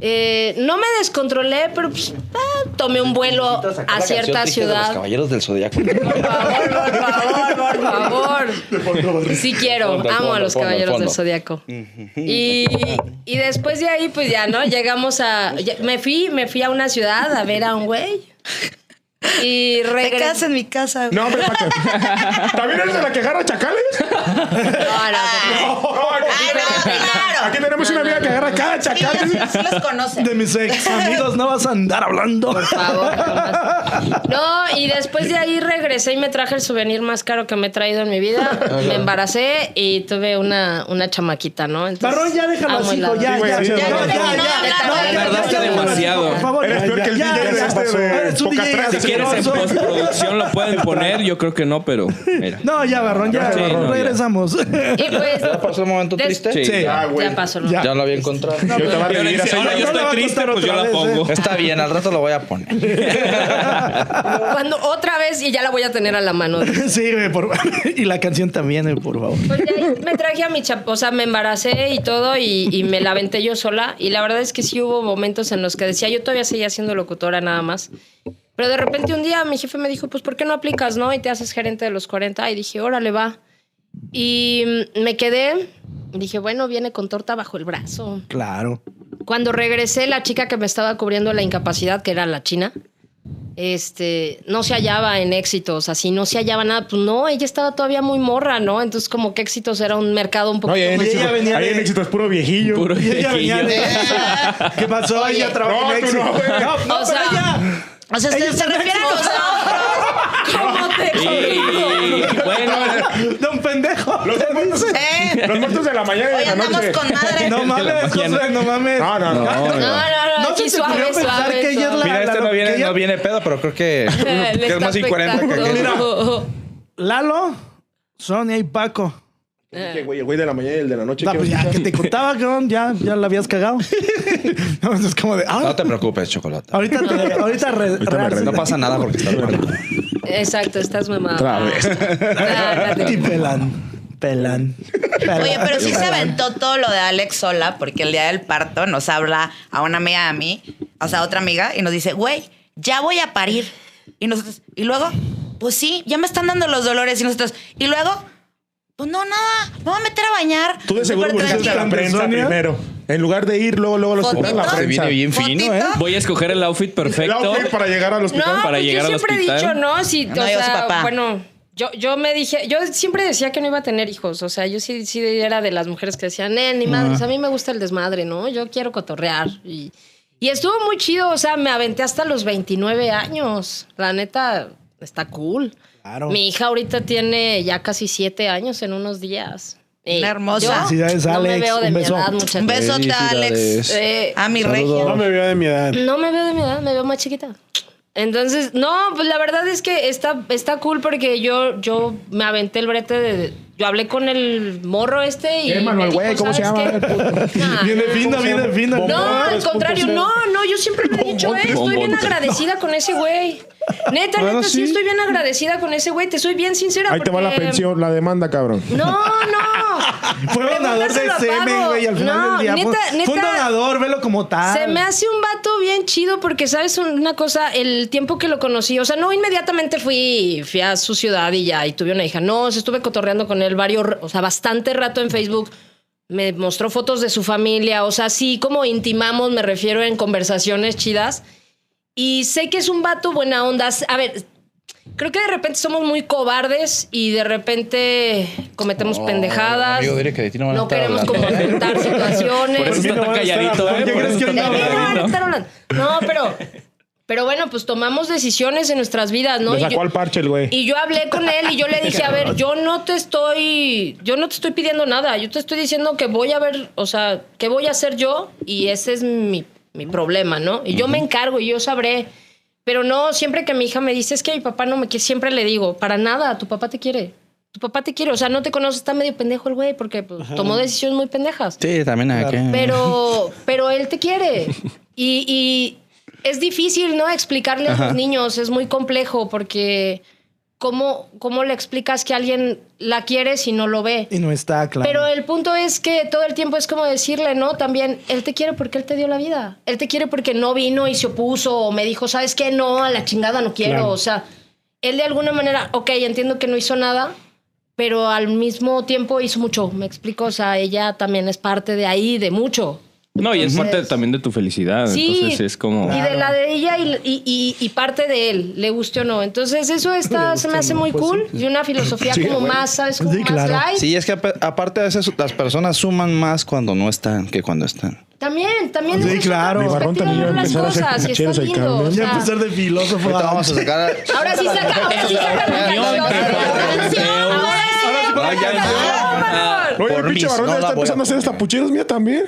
Eh, no me descontrolé, pero pues, ah, tomé un vuelo a cierta Los ciudad. caballeros del Zodíaco. Por favor, por favor, por favor. Sí quiero, Fondo, amo a los fondo, caballeros fondo. del zodiaco. Y, y después de ahí, pues ya, ¿no? Llegamos a. ya- me fui, me fui a una ciudad a ver a un güey. Y Te regresé. quedas en mi casa. No, hombre. ¿También eres de la que agarra chacales? No, no, No, aquí, Ay, no, claro. aquí tenemos una amiga que agarra cada chacal. sí, sí los conoce. De mis ex amigos no vas a andar hablando. por favor. jamás. No, y después de ahí regresé y me traje el souvenir más caro que me he traído en mi vida. Me embaracé y tuve una, una chamaquita, ¿no? Entonces, Barrón, ya déjalo así, hijo. Ya, ya, güey, ya, ya, güey. ya, No, ya, no, ya, no, ya, ya, ya, demasiado. Por favor, Eres ya, peor ya, este quieres en postproducción lo pueden poner, yo creo que no, pero mira. No, ya, Barrón, ya, Sí, no, ya. regresamos. Y pues. ¿Ya pasó el momento des- triste? Sí. Sí. Ya, güey. pasó. ¿no? Ya. Ya lo había encontrado. Yo te va a Y ahora revivir dice, así. ahora yo No le va a estoy triste, contar pues yo otra la vez, pongo. Está bien, al rato lo voy a poner. Cuando otra vez y ya la voy a tener a la mano. *laughs* Sí, güey, por- y la canción también, por favor. Pues de ahí me traje a mi chap, o sea, me embaracé y todo y, y me la aventé yo sola. Y la verdad es que sí hubo momentos en los que decía, yo todavía seguía siendo locutora nada más. Pero de repente un día mi jefe me dijo, pues ¿por qué no aplicas, no? Y te haces gerente de los 40. Y dije, órale, va. Y me quedé. Dije, bueno, viene con torta bajo el brazo. Claro. Cuando regresé, la chica que me estaba cubriendo la incapacidad, que era la china, este, no se hallaba en éxitos, así, no se hallaba nada. Pues no, ella estaba todavía muy morra, ¿no? Entonces, como que éxitos era un mercado un No, y ahí en más- Y ella éxito, venía ahí de- en éxito es puro viejillo. Puro *laughs* Y ella venía de... viejillo. ¿Qué pasó? ella trabaja No, en tú éxito. no. No, no, O pero sea, ella... O sea, Ella se, se está en refiere a nosotros. ¿Cómo te *laughs* Y bueno, Don pendejo. Los *laughs* muertos, ¿Eh? los muertos de la mañana y de la andamos noche. con madre. No *laughs* mames. Josué, no mames. No, no, no. No, no, no, ¿No se te ocurrió pensar que ella es suave. la- Mira, este no que viene, ella- no viene pedo, pero creo que, que es más incoherente que afectando. aquel. Lalo, Sonia y Paco. ¿Qué, güey? El güey de la mañana y el de la noche. No, ¿qué pues ya que te contaba, cabrón, ya, ya la habías cagado. *laughs* No, es como de. ah, No te preocupes, chocolate. ahorita te, ahorita re- Ahorita me re- No pasa nada porque estás mamando. Exacto, estás mamado. Otra vez. Ah, te- Y pelan. Pelan. pelan, Oye, pero sí se aventó todo lo de Alex sola, porque el día del parto nos habla a una amiga a mí, o sea, otra amiga, y nos dice, güey, ya voy a parir. Y nosotros, y luego, pues sí, ya me están dando los dolores. Y nosotros, y luego, pues no, nada, me voy a meter a bañar. Tú de seguro buscaste a la prensa primero. En lugar de ir luego, luego al hospital, la Fotito. Se prensa. viene bien fino, ¿eh? Voy a escoger el outfit El perfecto. outfit para llegar al No, hospital. para pues llegar yo al siempre he dicho, ¿no? Si, No, o sea, papá. bueno, yo, yo me dije, yo siempre decía que no iba a tener hijos. O sea, yo sí, sí era de las mujeres que decían, eh, ni madres, a mí me gusta el desmadre, ¿no? Yo quiero cotorrear. Y, y estuvo muy chido, o sea, me aventé hasta los 29 años. La neta, está cool. Claro. Mi hija ahorita tiene ya casi siete años en unos días. Una hermosa. yo Felicidades, no me Alex. veo de Un mi beso. edad, muchachos. Un besote, Alex. Eh, A mi regia. No me veo de mi edad. no me veo de mi edad, me veo más chiquita. Entonces, no, pues la verdad es que está, está cool porque yo, yo me aventé el brete de. Yo hablé con el morro este y. ¿Qué, Manuel, güey? ¿Cómo se "¿Sabes llama? *laughs* Viene no, fino, viene fino. No, al contrario, no, no, yo siempre le he dicho, eh, estoy bien agradecida con ese güey. Neta, neta, sí. estoy bien agradecida con ese güey, te soy bien sincera. Ahí te va la pensión, la demanda, cabrón. No, no. *laughs* Fue donador de semen, güey. Al final No, del día. fue- neta, fue, un donador, velo como tal. Se me hace un vato bien chido porque, ¿sabes una cosa? El tiempo que lo conocí, o sea, no inmediatamente fui, fui a su ciudad y ya, y tuve una hija. No, o sea, estuve cotorreando con él varios, o sea, bastante rato en Facebook. Me mostró fotos de su familia, o sea, sí, como intimamos, me refiero en conversaciones chidas. Y sé que es un vato buena onda. A ver, creo que de repente somos muy cobardes y de repente cometemos pendejadas. amigo, dile que de ti no van a estar queremos hablando. como enfrentar *laughs* situaciones. Por eso está tan calladito, ¿eh? ¿Qué Por crees eso que está hoy no calladito. hablando. No, pero, pero bueno, pues tomamos decisiones en nuestras vidas, ¿no? Le Y sacó yo- al parche el güey. y yo hablé con él y yo le dije, a ver, *laughs* yo no te estoy, yo no te estoy pidiendo nada, yo te estoy diciendo que voy a ver, o sea, que voy a hacer yo y ese es mi, mi problema, ¿no? Y yo me encargo y yo sabré. Pero no, siempre que mi hija me dice, es que mi papá no me quiere, siempre le digo, para nada, tu papá te quiere. Tu papá te quiere, o sea, no te conoce, está medio pendejo el güey porque pues, tomó decisiones muy pendejas. Sí, también aquí. Pero, pero él te quiere. *laughs* Y, y es difícil, ¿no? Explicarle a los niños, es muy complejo porque ¿cómo, ¿cómo le explicas que alguien la quiere si no lo ve? Y no está claro. Pero el punto es que todo el tiempo es como decirle, ¿no? También, él te quiere porque él te dio la vida. Él te quiere porque no vino y se opuso o me dijo, ¿sabes qué? No, a la chingada no quiero. Claro. O sea, él de alguna manera, ok, entiendo que no hizo nada, pero al mismo tiempo hizo mucho. Me explico, o sea, ella también es parte de ahí, de mucho. No, y es Entonces- parte también de tu felicidad. Sí, Entonces es como. y de la de ella y, y- y- y parte de él, le guste o no. Entonces eso está, se me hace muy cool y una filosofía como más, ¿sabes? Como Sí, más light. Sí, es que ap- aparte de eso, las personas suman más cuando no están que cuando están. También, también Sí, claro. Mi barrón también va a empezar a hacer cosas y Ya empezar de filósofo. Ahorita vamos a sacar. ahora sí saca, ahora sí saca la canción. Ahora sí, ahora sí. Ya, ya. Ah, Oye, el pinche mis, barrón no está a empezando a hacer hasta pucheros mía también.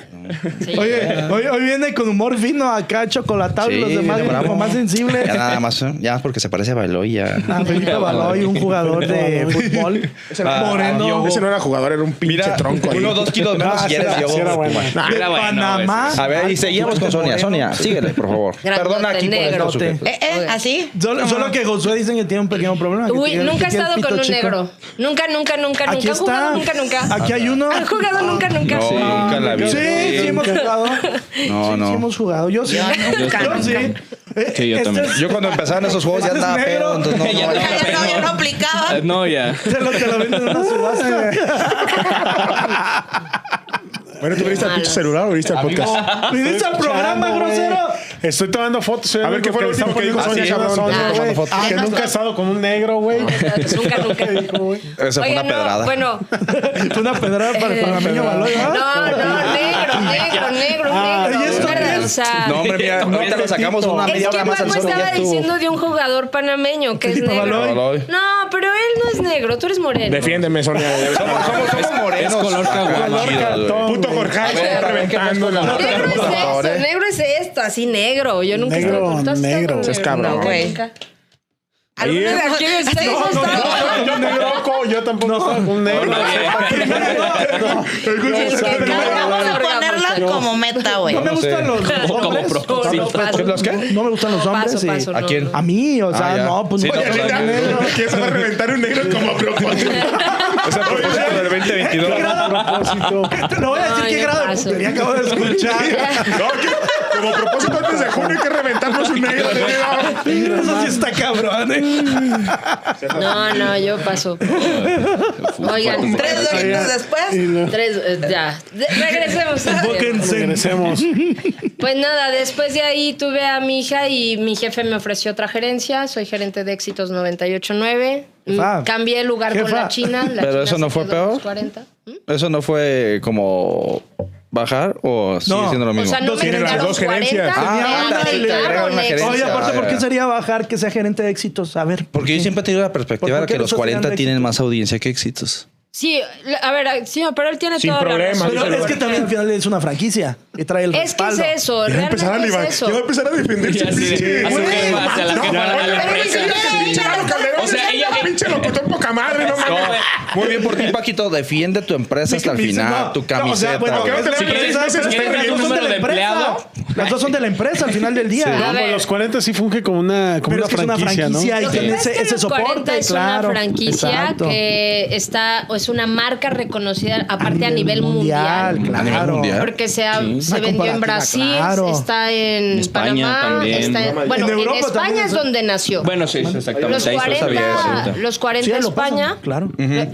sí. Oye, hoy, hoy viene con humor fino acá, chocolatado y los demás como más sensibles. Ya nada más, ¿eh? ya porque se parece a Baloy ya. Ah, Felipe Baloy, un jugador de *laughs* fútbol Ese no, Ah, moreno Diogo. ese no era jugador, era un pinche Mira, tronco. ahí. uno, dos kilos menos Ah, y era- de Panamá. A ver, y seguimos con Sonia. Sonia, síguele, por favor. Perdona aquí por. ¿Eh, eh? ¿Así? Solo, que Josué dicen que tiene un pequeño problema. Uy, nunca he estado el con un negro. Nunca, nunca, nunca, nunca. Nunca, nunca. Aquí hay uno. ¿Han jugado? Nunca, nunca. No, nunca en la vida. Sí, sí hemos jugado. No, Sí, sí no. hemos jugado. Yo sí. Yo sí. Eh, Sí, yo este también. es- Yo cuando empezaban esos juegos ya ¿Este es *laughs* andaba negro? pedo, entonces no, no Ya valía no. Ya no, *laughs* ya no aplicaba. Ah, No, ya. Te lo, te lo venden en una subasta. Bueno, ¿tú viniste al pinche celular o viniste al podcast? Viniste al programa, grosero. Estoy tomando fotos. A ver, ¿qué fue lo último que dijo Sonia, cabrón? Ah, güey, fotos. Que nunca he estado con un negro, güey. Nunca, nunca. *laughs* Esa fue una pedrada. Bueno, *laughs* Fue una pedrada para el panameño Baloy, no, no, *laughs* negro, negro, negro, Ah, negro. ¿y esto No, hombre, mira, no te lo sacamos una media hora más al sol estaba diciendo de un jugador panameño que es negro. No, pero él no es negro, tú eres moreno. Defiéndeme, Sonia. Somos, somos, morenos. Es color caguama. Puto Jorge, A ver, está a ver, ¿qué reventando. más la- Negro es eh. negro es esto, así negro. Yo nunca he estado Negro, con- ¿tú has estado negro. Es cabrón. Nunca, güey. nunca. Ahí ¿Alguna es- de aquí *laughs* de con- Yo negro, yo tampoco con un negro. Carga Vamos a ponerla como meta, güey. No me gustan los Como hombres. propósito. No, paso. ¿Los qué? No me gustan los No, hombres. paso, y- paso, ¿A no, quién? no. A mí, o sea, Ah, ya. no, pues Sí, no. no, Oye, claro. negro. ¿Quién se va a *laughs* reventar un negro como propósito? Es el propósito del 2022. Te lo voy a decir No, qué grado de paso. putería acabo de escuchar. *laughs* Como propósito antes de junio hay que reventarnos un negro. Eso sí está cabrón, ¿eh? No, no, yo paso. Oigan, Tres doritos después. tres, eh, ya. De- regresemos. Regresemos. Pues nada, después de ahí tuve a mi hija y mi jefe me ofreció otra gerencia. Soy gerente de éxitos 989. Mm, Jefa. Cambié el lugar con Jefa. la China. La Pero China eso no se fue quedó en los peor. 40. ¿Mm? ¿Eso no fue como bajar o sigue No. siendo lo O mismo? sea, no Dos me gerencias, quitaron dos 40. gerencias. Ah, éxito. Oye, aparte, ¿por qué sería bajar que sea gerente de éxitos? A ver. Porque yo siempre he tenido la perspectiva ¿Por de que los nosotros 40 eran de tienen más audiencia que éxitos. Sí, a ver, sí, pero él tiene Sin toda la problema. Pero es que también al final es una franquicia y trae el Es que es eso, Ya va a empezar a realmente eso. ya va a empezar a defenderse. Y así de- Sí, a hacia la No, jefa, no, a la no, empresa. pinche Lalo Calderón, O sea, ella- pinche locutor poca madre, no mames. Muy bien por ti, *laughs* Paquito. Defiende tu empresa hasta el final, no, tu no, o sea, camiseta. bueno, güey. ¿qué te- Si quieres, Ese- ese- si quieres ese- dar un Las dos son número de la empresa. Las dos son de la empresa al final del día. A No, pues los 40 sí funge como una, como Pero una, es que es una franquicia, franquicia ¿no? y que tiene ese, es que ese los 40 soporte, es claro. una franquicia Exacto. que está, o es una marca reconocida, aparte a nivel, mundial. claro. A nivel mundial. Porque se, ha- se Una vendió en Brasil, claro. está en, España Panamá, también. está en, bueno, En en, España es es- donde nació. Bueno, sí, sí, exactamente. los Ahí sí lo 40, sabía eso. los 40 Sí, lo paso, España, claro.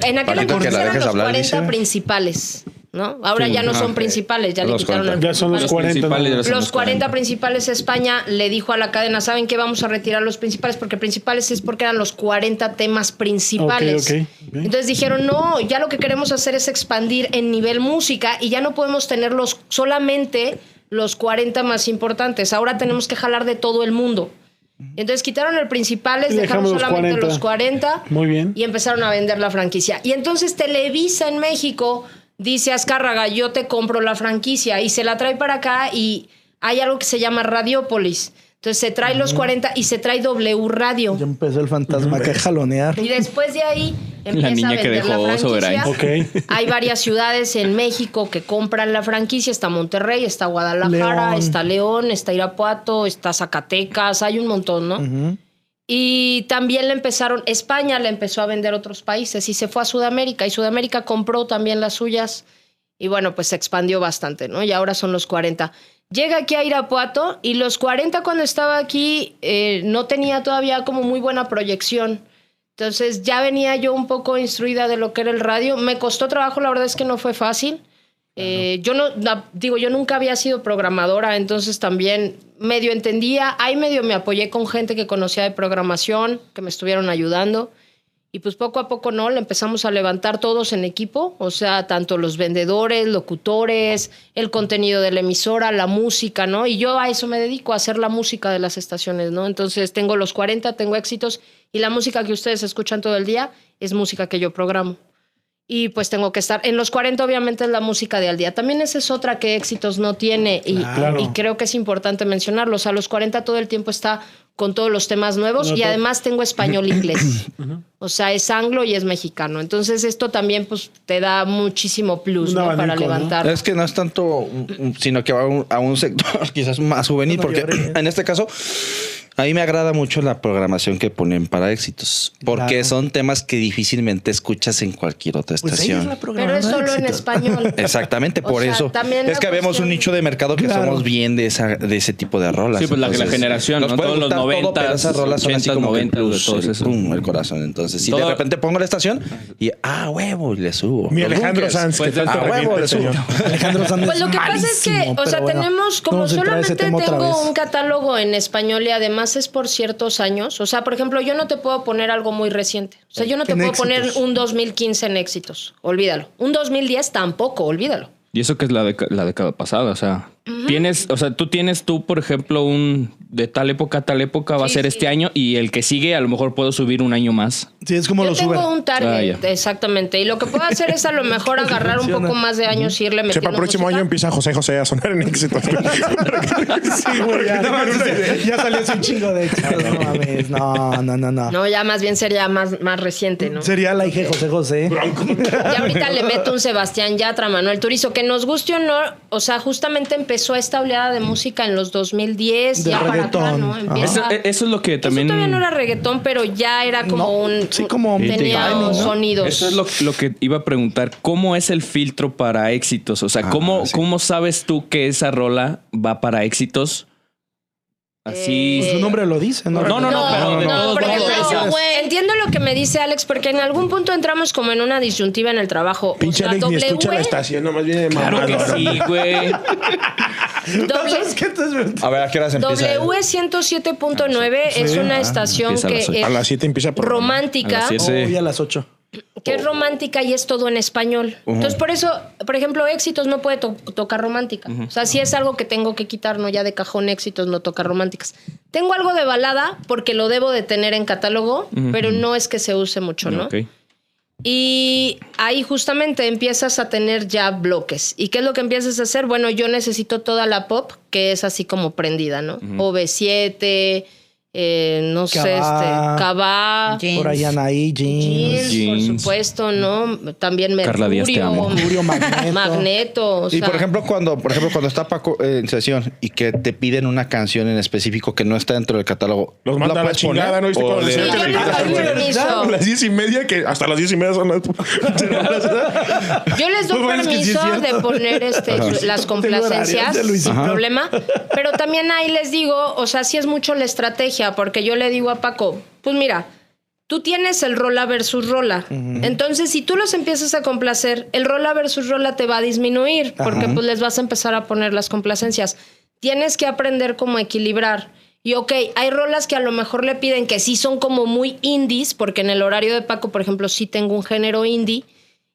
En aquel entonces eran los hablar, 40 dice. principales, ¿no? Ahora ya no ajá. son principales, ya le Los quitaron 40. los Ya son los principales. 40. principales ¿no? de Los 40 principales España le dijo a la cadena, ¿saben qué? Vamos a retirar los principales porque principales es porque eran los 40 temas principales. Entonces dijeron, no, ya lo que queremos hacer es expandir en nivel música y ya no podemos tener los, solamente los 40 más importantes. Ahora tenemos que jalar de todo el mundo. Entonces quitaron el principales, Y dejaron los solamente 40. los 40 Muy bien. y empezaron a vender la franquicia. Y entonces Televisa en México dice a Azcárraga, yo te compro la franquicia y se la trae para acá y hay algo que se llama Radiopolis. Entonces se trae los 40 y se trae W Radio. Ya empezó el fantasma que a jalonear. Y después de ahí empieza niña a que vender dejó la franquicia. Hay varias ciudades en México que compran la franquicia. Está Monterrey, está Guadalajara, León. está León, está Irapuato, está Zacatecas. Hay un montón, ¿no? Y también le empezaron, España le empezó a vender a otros países y se fue a Sudamérica. Y Sudamérica compró también las suyas. Y bueno, pues se expandió bastante, ¿no? Y ahora son los 40. Llega aquí a Irapuato y los 40 cuando estaba aquí eh, no tenía todavía como muy buena proyección. Entonces ya venía yo un poco instruida de lo que era el radio. Me costó trabajo, la verdad es que no fue fácil. Eh, yo no, digo, yo nunca había sido programadora, entonces también medio entendía. Ahí medio me apoyé con gente que conocía de programación, que me estuvieron ayudando. Y pues poco a poco, ¿no? Le empezamos a levantar todos en equipo, o sea, tanto los vendedores, locutores, el contenido de la emisora, la música, ¿no? Y yo a eso me dedico, a hacer la música de las estaciones, ¿no? Entonces tengo los 40, tengo éxitos y la música que ustedes escuchan todo el día es música que yo programo. Y pues tengo que estar. En los 40, obviamente, es la música de al día. También esa es otra que éxitos no tiene. Y, Claro. y creo que es importante mencionarlo. O sea, a los 40 todo el tiempo está con todos los temas nuevos No, y además tengo español *clears throat* inglés. O sea, es anglo y es mexicano. Entonces, esto también pues te da muchísimo plus para levantar. Es que no es tanto, sino que va a un, a un sector *laughs* quizás más juvenil, No porque llores. en este caso, a mí me agrada mucho la programación que ponen para éxitos, porque Claro. son temas que difícilmente escuchas en cualquier otra Pues es estación. la Pero es de solo en español. *laughs* Exactamente, por sea, eso. Es que vemos cuestión- un nicho de mercado que Claro. somos bien de, esa, de ese tipo de rolas. Sí, pues la- la Entonces, generación, nos ¿no? Todos los gustar todo, 90s, pero esas rolas son así 80s, como que el 90s, de plus, todos el, esos. pum, el corazón. Entonces, si de Todo- repente pongo la estación y, ah, huevo, y le subo. Mi *laughs* Alejandro. Sanz, Pues que tanto a huevo le subo. Alejandro Sanz Pues lo es que pasa es que, o sea, tenemos, como solamente tengo un catálogo en español y además es por ciertos años. O sea, por ejemplo, yo no te puedo poner algo muy reciente. O sea, yo no te puedo éxitos. poner un 2015 en éxitos. Olvídalo. Un 2010 tampoco, olvídalo. Y eso que es la, deca- la década pasada, o sea, tienes, o sea, tú tienes tú, por ejemplo, un de tal época a tal época va a ser sí. este año y el que sigue a lo mejor puedo subir un año más. Sí, es como Yo los tengo Uber. un target, Ah, exactamente. Y lo que puedo hacer es a lo mejor agarrar un poco más de años y irle metiendo el próximo música. año empieza José José a sonar en éxitos. *laughs* Sí, güey, ya, ya salió ese un chingo de éxitos. No mames, no, no, no, no. No, ya más bien sería más, más reciente, ¿no? Sería la hija de José José. Y ahorita le meto un Sebastián Yatra, Manuel Turizo, que nos guste o no, o sea, justamente empezó esta oleada de música en los 2010, De ya para acá, reggaetón. ¿no? Empieza... Eso, eso es lo que también... Eso todavía no era reggaetón, pero ya era como No, un... sí, como tenía timing, ¿no? sonidos. Eso es lo, lo que iba a preguntar. ¿Cómo es el filtro para éxitos? O sea, ¿cómo, sí. ¿cómo sabes tú que esa rola va para éxitos? Así. Eh, Su nombre lo dice, ¿no? No, no, no, pero de güey. Entiendo lo que me dice Alex, porque en algún punto entramos como en una disyuntiva en el trabajo. Pinche o sea, Alex ni W, escucha la estación, nomás viene de Claro que sí, güey. *laughs* A ver, ¿a qué horas empieza? W 107.9 es una estación empieza a que es A las 7 empieza romántica. Hoy a las 8. que es romántica y es todo en español. Entonces, por eso, por ejemplo, éxitos no puede to- tocar romántica. O sea, si es algo que tengo que quitar, no ya de cajón éxitos, no toca románticas. Tengo algo de balada porque lo debo de tener en catálogo, pero no es que se use mucho, ¿no? Ok. Y ahí justamente empiezas a tener ya bloques. ¿Y qué es lo que empiezas a hacer? Bueno, yo necesito toda la pop, que es así como prendida, ¿no? OV7, eh, no sé, este, Cabá. Cabá, Jeans. Por ahí Anaí, jeans. jeans, por Jeans. supuesto, ¿no? También. Mercurio, Mercurio, Magneto. Magneto. o Y sea, por ejemplo, cuando, por ejemplo, cuando está Paco eh, en sesión y que te piden una canción en específico que no está dentro del catálogo, Los manda ¿la a la puedes chingada? ¿no? ¿Viste ¿O cuando le- decía Sí, yo no Ah, doy güey. permiso. A las diez y media, que hasta las diez y media son las... *laughs* Yo les doy Pues permiso de poner este, las complacencias, sin problema. Pero también ahí les digo, o sea, sí es mucho la estrategia, porque yo le digo a Paco, pues mira, tú tienes el rola versus rola. Entonces, si tú los empiezas a complacer, el rola versus rola te va a disminuir, porque pues les vas a empezar a poner las complacencias. Tienes que aprender cómo equilibrar. Y ok, hay rolas que a lo mejor le piden que sí son como muy indies, porque en el horario de Paco, por ejemplo, sí tengo un género indie.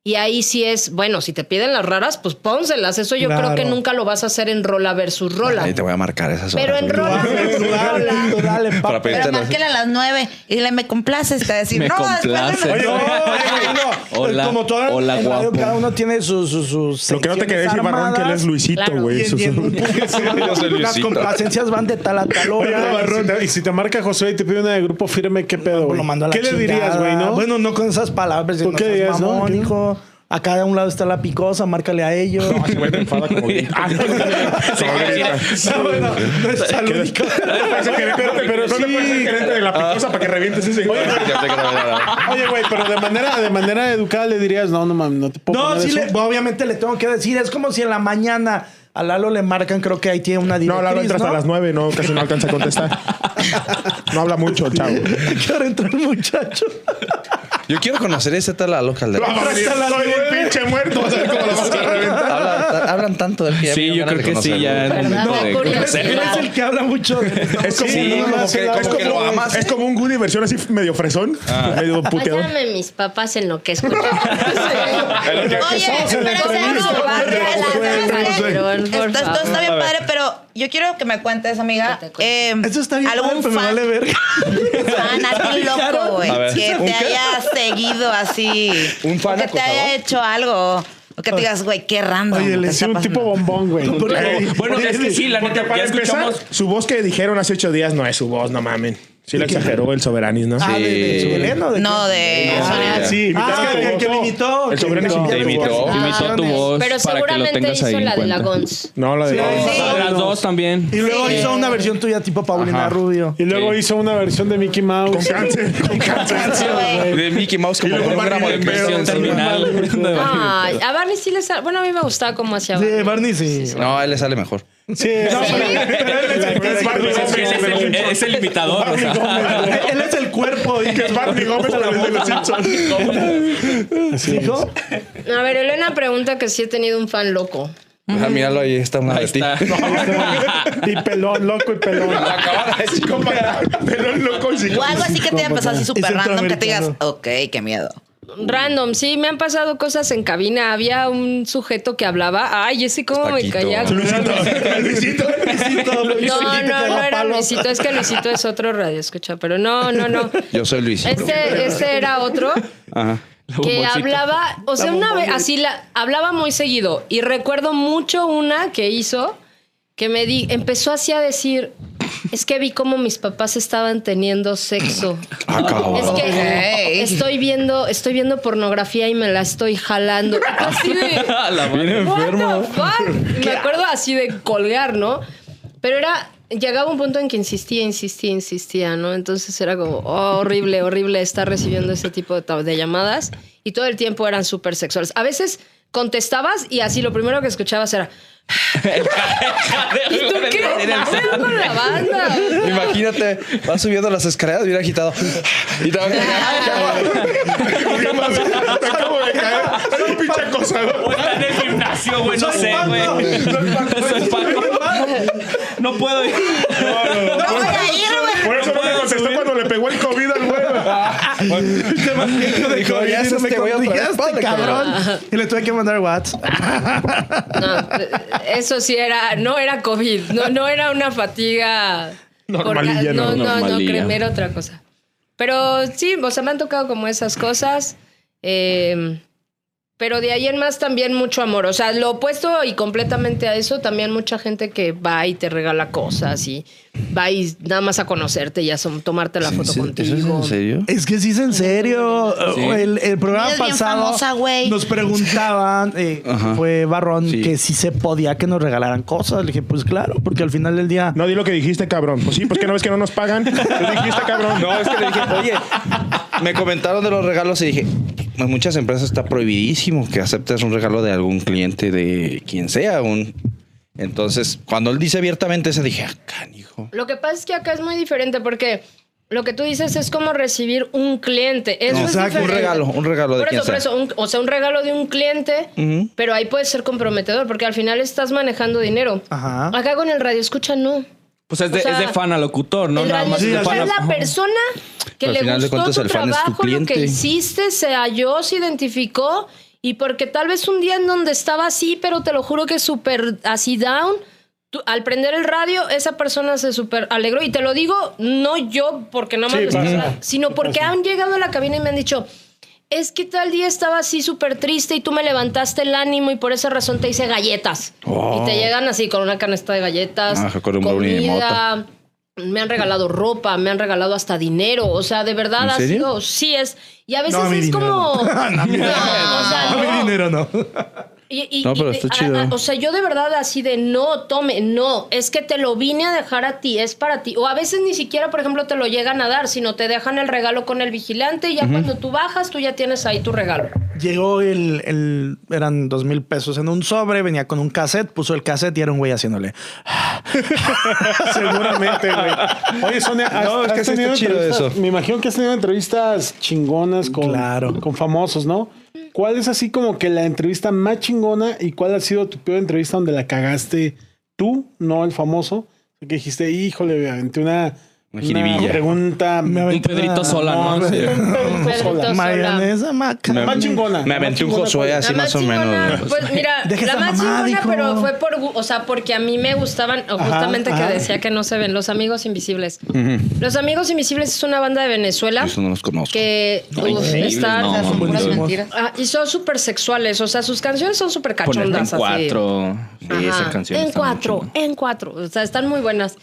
Y ahí sí es, bueno, si te piden las raras, pues pónselas. Eso yo Claro. creo que nunca lo vas a hacer en rola versus rola. Ahí te voy a marcar esas Pero horas, en güey. rola versus rola. Para Pero márquela a las nueve y dile, me complaces. Te decir, Me no, complaces. Oye, nueve". no, oye, no. Hola, Como toda hola, en radio, guapo. cada uno tiene sus sus sus Lo que no te secciones decir, Barrón, que él es. Luisito, güey. En- en *laughs* *laughs* Las complacencias van de tal a tal Oye, hora. Barrón, y si te marca Josué y te pide una de grupo firme, ¿qué pedo, güey? Lo mando a la ¿Qué le dirías, güey, no? Bueno, no con esas palabras. ¿Tú no qué dirías, no? Acá a un lado está la picosa, márcale a ellos. Ah, ese güey enfada como... *laughs* Ah, no, No, no es *laughs* que- Pero, pero sí... gerente de la picosa para que revientes ese güey. No Oye, güey, pero de manera, de manera educada le dirías, no, no mames, no te puedo No, sí, obviamente le tengo que decir. Es como si en la mañana a Lalo le marcan, creo que ahí tiene una No, directriz. Lalo entra hasta ¿no? las nueve, no, casi no alcanza a contestar. *laughs* No habla mucho, chavo. ¿A qué hora entra el muchacho? Yo quiero conocer ese tal Lalo Calderón. Vamos a venir, soy el pinche muerto. Vas a ver cómo lo vas a reventar. Hablan, tanto del que Sí, yo creo que sí, ya es es el que habla mucho. Es como, un Goody versión así medio fresón, medio puteador. Váyame mis papás en lo que escuchan. *laughs* Oye, pero Esto, está bien padre, pero yo quiero que me cuentes, amiga. Eh, Eso está bien, padre, algún pero me fan, vale verga. fan, alguien loco, güey, ver. que ¿Un te haya seguido así. ¿Un fan que te haya hecho algo. O que te digas, güey, qué random. Oye, le ¿qué Sí, está un tipo bombón, güey. *laughs* Bueno, es que sí, la Porque neta, para ya empezar, escuchamos. su voz que dijeron hace ocho días no es su voz, no mamen. Sí lo exageró el Soberanis, ¿no? Ah, de, ¿de No, de. Ah, sí, Ah, imitaron que, me imitó. El sobrino imitó. te imitó. Ah, Imitó tu voz Pero para que lo seguramente hizo la de la. Gons. No, la de. Sí. Las dos también. Y luego Sí. hizo una versión tuya tipo Paulina Rubio. Y luego hizo una versión de Mickey Mouse. Con cáncer, *laughs* con cáncer. De Mickey Mouse como un gramo de también. terminal. A Barney sí le sale. Bueno, a mí me gustaba cómo hacía Sí, Barney. Barney sí. No, a él le sale mejor. Sí, No, pero- pero él es el- Es Barney Gómez, él es el, el imitador. o sea. Él es el cuerpo. que es Barney Gómez, es de los Simpsons. Dijo. A ver, Elena pregunta que si he tenido un fan loco. Ah, míralo, ahí está una Ahí de ti. y pelón, loco y pelón. Acabada de pero loco y O psicópata. algo así que te haya pasado así súper random que te digas, ok, qué miedo. Random, sí, me han pasado cosas en cabina. Había un sujeto que hablaba. Ay, ese cómo me caía. Luisito, *laughs* Luisito. Luisito, Luisito, No, no, no era. Luisito. Es que Luisito es otro radio, escucha. Pero no, no, no. Yo soy Luis. Este, este era otro Ajá. que hablaba, o sea, una vez así la hablaba muy seguido y recuerdo mucho una que hizo que me di, empezó así a decir, es que vi cómo mis papás estaban teniendo sexo. Acabado. Es que estoy viendo, estoy viendo pornografía y me la estoy jalando. Así de, *laughs* La enfermo. Me acuerdo así de colgar, ¿no? Pero era. Llegaba un punto en que insistía, insistía, insistía, ¿no? Entonces era como oh, horrible, horrible estar recibiendo ese tipo de, de llamadas y todo el tiempo eran súper sexuales. A veces contestabas y así lo primero que escuchabas era. ¿Y tú qué? ¿Qué haces con la banda? Imagínate, vas subiendo las escaleras bien agitado. Y te vas. Me acabo de caer. Soy un pinche acosador. Está en el gimnasio, güey. No sé, güey. Soy Paco. No puedo ir. No voy a ir, güey. Por eso no me contestó cuando le pegó el COVID de *laughs* Dijo, COVID, ya no me cabrón. Y le tuve que mandar WhatsApp. No, eso sí era, no era COVID, no, no era una fatiga. Normalilla, no, ¿no? no, no, era otra cosa. Pero sí, o sea, me han tocado como esas cosas. Eh, Pero de ahí en más también mucho amor. O sea, lo opuesto y completamente a eso, también mucha gente que va y te regala cosas y va y nada más a conocerte y a tomarte la ¿En foto serio? contigo. ¿Eso es en serio? Es que sí es en serio. Sí. El, el programa pasado famosa, güey. nos preguntaban, eh, fue Barrón, Sí. que si se podía que nos regalaran cosas. Le dije, pues claro, porque al final del día. No, di lo que dijiste, cabrón. Pues sí, pues que no ves que no nos pagan. *laughs* Lo dijiste, cabrón. No, es que le dije, oye, me comentaron de los regalos y dije, en muchas empresas está prohibidísimo que aceptes un regalo de algún cliente de quien sea. Un... Entonces, cuando él dice abiertamente eso, dije, ah, canijo. Lo que pasa es que acá es muy diferente porque lo que tú dices es como recibir un cliente. Eso No, es exacto, un regalo, un regalo de Por eso, por eso, un- o sea, un regalo de un cliente, pero ahí puede ser comprometedor porque al final estás manejando dinero. Ajá. Acá con el radio escucha no. Pues es de, O sea, es de fan a locutor, ¿no? el Nada más es de escucha fan es a- la persona que Al le gustó cuentas, tu trabajo, lo que hiciste, se halló, se identificó y porque tal vez un día en donde estaba así, pero te lo juro que súper así down, tú- al prender el radio, esa persona se súper alegró. Y te lo digo, no yo porque no Sí, me pasa. sino porque han llegado a la cabina y me han dicho, es que tal día estaba así súper triste y tú me levantaste el ánimo y por esa razón te hice galletas. Oh. Y te llegan así con una canasta de galletas, Ah, con un comida, me han regalado ropa, me han regalado hasta dinero. O sea, de verdad ¿En ha serio? sido, sí es. Y a veces No, a es dinero como. *laughs* no. No, o sea, A mí no. dinero no. Y- y- No, pero y- está a- chido. a- o sea, yo de verdad así de no, tome, no, es que te lo vine a dejar a ti, es para ti. O a veces ni siquiera, por ejemplo, te lo llegan a dar, sino te dejan el regalo con el vigilante y ya cuando tú bajas, tú ya tienes ahí tu regalo. Llegó el, el- Eran dos mil pesos en un sobre, venía con un cassette, puso el cassette y era un güey haciéndole. *laughs* Seguramente, güey. Oye, Sonia, ¿has, No, es que has tenido chido eso. Me imagino que has tenido entrevistas chingonas con, Claro. con famosos, ¿no? ¿Cuál es así como que la entrevista más chingona y cuál ha sido tu peor entrevista donde la cagaste tú, no el famoso? Que dijiste, híjole, aventé una, Una jiribilla. pregunta Me Un Pedrito sola, ¿no? No, Sí. Pedrito Sola. Mayonesa, maca. más chingona. Me aventé un Josué así más o menos. Pues mira, Deja la más mamá, chingona, dijo. pero fue por, o sea, porque a mí me gustaban, o justamente ajá. que decía que no se ven, Los Amigos Invisibles. Los Amigos Invisibles es una banda de Venezuela Eso no los conozco. que está- no, son puras mentiras. Ah, y son súper sexuales, o sea, sus canciones son súper en cachondas. así. cuatro. Sí, esa canción En cuatro, en cuatro. O sea, están muy buenas.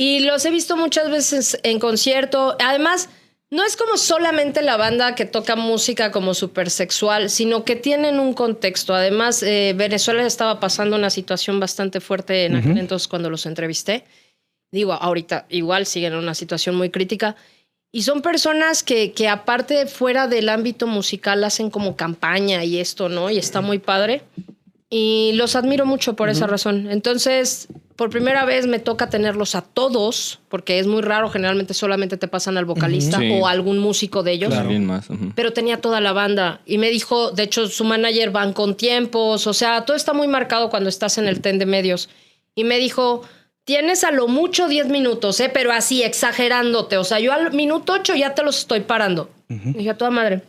Y los he visto muchas veces en concierto. Además, no es como solamente la banda que toca música como súper sexual, sino que tienen un contexto. Además, eh, Venezuela estaba pasando una situación bastante fuerte en aquel entonces cuando los entrevisté. Digo, ahorita igual siguen en una situación muy crítica. Y son personas que, que aparte fuera del ámbito musical hacen como campaña y esto, ¿no? Y está muy padre. Y los admiro mucho por esa razón. Entonces, por primera vez me toca tenerlos a todos, porque es muy raro, generalmente solamente te pasan al vocalista Sí. o a algún músico de ellos. Alguien más. Pero tenía toda la banda y me dijo, de hecho, su manager van con tiempos, o sea, todo está muy marcado cuando estás en el ten de medios. Y me dijo, tienes a lo mucho 10 minutos, ¿eh? pero así, exagerándote. O sea, yo al minuto 8 ya te los estoy parando. Dije, a toda madre.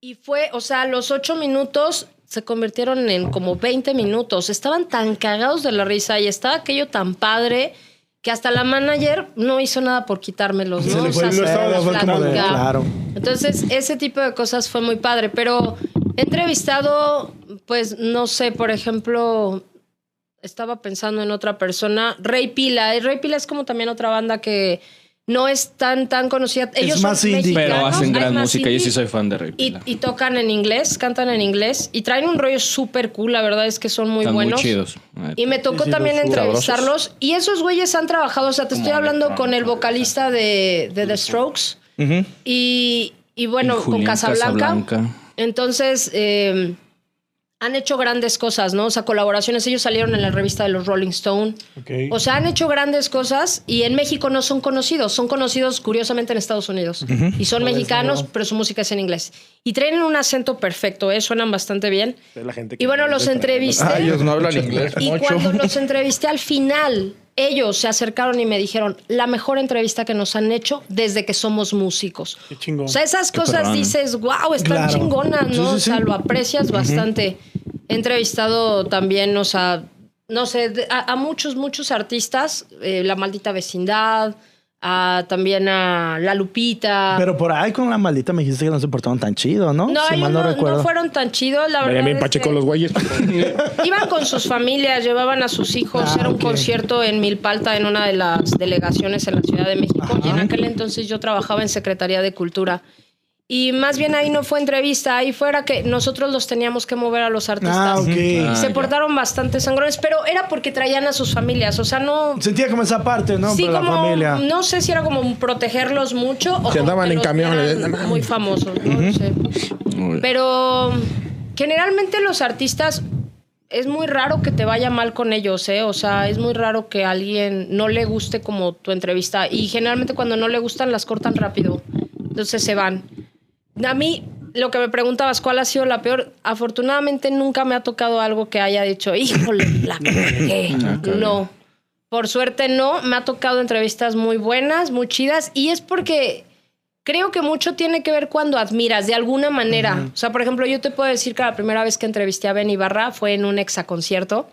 Y fue, o sea, los 8 minutos se convirtieron en como 20 minutos. Estaban tan cagados de la risa y estaba aquello tan padre que hasta la manager no hizo nada por quitármelos, ¿no? O sea, fue como de, claro. Entonces, ese tipo de cosas fue muy padre, pero he entrevistado, pues, no sé, por ejemplo, estaba pensando en otra persona, Rey Pila. Rey Pila es como también otra banda que no es tan, tan conocida. Ellos más son indie. Pero hacen gran música. Yo sí soy fan de Rey Y, tocan en inglés, cantan en inglés y traen un rollo súper cool, la verdad es que son muy Están buenos. muy chidos. Y me tocó sí, también los entrevistarlos. Y esos güeyes han trabajado, o sea, te estoy hablando con el vocalista de, de The Strokes y, y bueno, Y con Casablanca. Casablanca. Entonces, eh, han hecho grandes cosas, ¿no? O sea, colaboraciones. Ellos salieron en la revista de los Rolling Stone. O sea, han hecho grandes cosas y en México no son conocidos. Son conocidos, curiosamente, en Estados Unidos. Y son mexicanos, pero su música es en inglés. Y traen un acento perfecto, ¿eh? Suenan bastante bien. La gente que Y bueno, los entrevisté. Ah, ellos no hablan inglés Y mucho. cuando los *laughs* entrevisté al final, ellos se acercaron y me dijeron, la mejor entrevista que nos han hecho desde que somos músicos. Qué chingón. O sea, esas cosas dices, wow, están Claro. chingonas, ¿no? Sí, sí, sí. O sea, lo aprecias bastante. He entrevistado también, o sea, no sé, a, a muchos, muchos artistas, eh, La Maldita Vecindad, a- también a La Lupita. Pero por ahí con la maldita me dijiste que no se portaron tan chido, ¿no? no, si mal no, no, recuerdo. no fueron tan chidos, la verdad. Venían bien pacheco los güeyes. *laughs* Iban con sus familias, llevaban a sus hijos. Ah, Era un concierto en Milpalta, en una de las delegaciones en la Ciudad de México. Y en aquel entonces yo trabajaba en Secretaría de Cultura. Y más bien ahí no fue entrevista, ahí fuera que nosotros los teníamos que mover a los artistas. Ah, ok. Y Ah, se ya. portaron bastante sangrones, pero era porque traían a sus familias. O sea, no. Sentía como esa parte, ¿no? Sí, Por la como, familia. no sé si era como protegerlos mucho o como andaban en no mames. muy famosos, no sé. Pero generalmente los artistas es muy raro que te vaya mal con ellos, ¿eh? O sea, es muy raro que a alguien no le guste como tu entrevista y generalmente cuando no le gustan las cortan rápido. Entonces se van. A mí lo que me preguntabas, ¿cuál ha sido la peor? Afortunadamente nunca me ha tocado algo que haya dicho, híjole, la *laughs* cagué". No. Por suerte no, me ha tocado entrevistas muy buenas, muy chidas, y es porque creo que mucho tiene que ver cuando admiras de alguna manera. O sea, por ejemplo, yo te puedo decir que la primera vez que entrevisté a Ben Ibarra fue en un exaconcierto.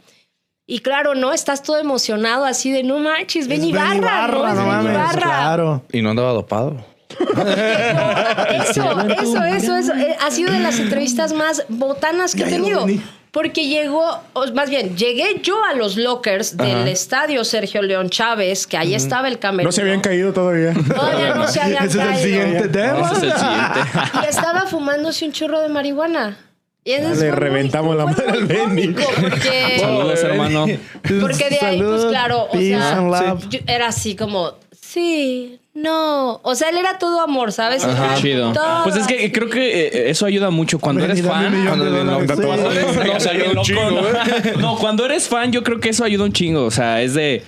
Y claro, ¿no? Estás todo emocionado así de, no manches, Ben Es Ibarra, Ben Ibarra, ¿no? Es no Ben mames, Ibarra. Claro. Y no andaba dopado. Eso, eso, eso, eso. Eh, Ha sido de las entrevistas más botanas que he tenido. Porque llegó, o más bien, llegué yo a los lockers del estadio Sergio León Chávez, que ahí estaba el camerino. No se habían caído todavía. Todavía no se habían Ese es el caído. siguiente tema. Ese es el siguiente. Y estaba fumándose un churro de marihuana. Y entonces Le muy- reventamos la madre al Benny. Porque, Saludos, hermano. *laughs* porque de ahí, pues claro, o peace sea, yo- era así como, sí, no. O sea, él era todo amor, ¿sabes? Era Chido. todo Pues es que creo que eh, eso ayuda mucho cuando eres fan. ¿no? *laughs* *laughs* No, cuando eres fan, yo creo que eso ayuda un chingo. O sea, es de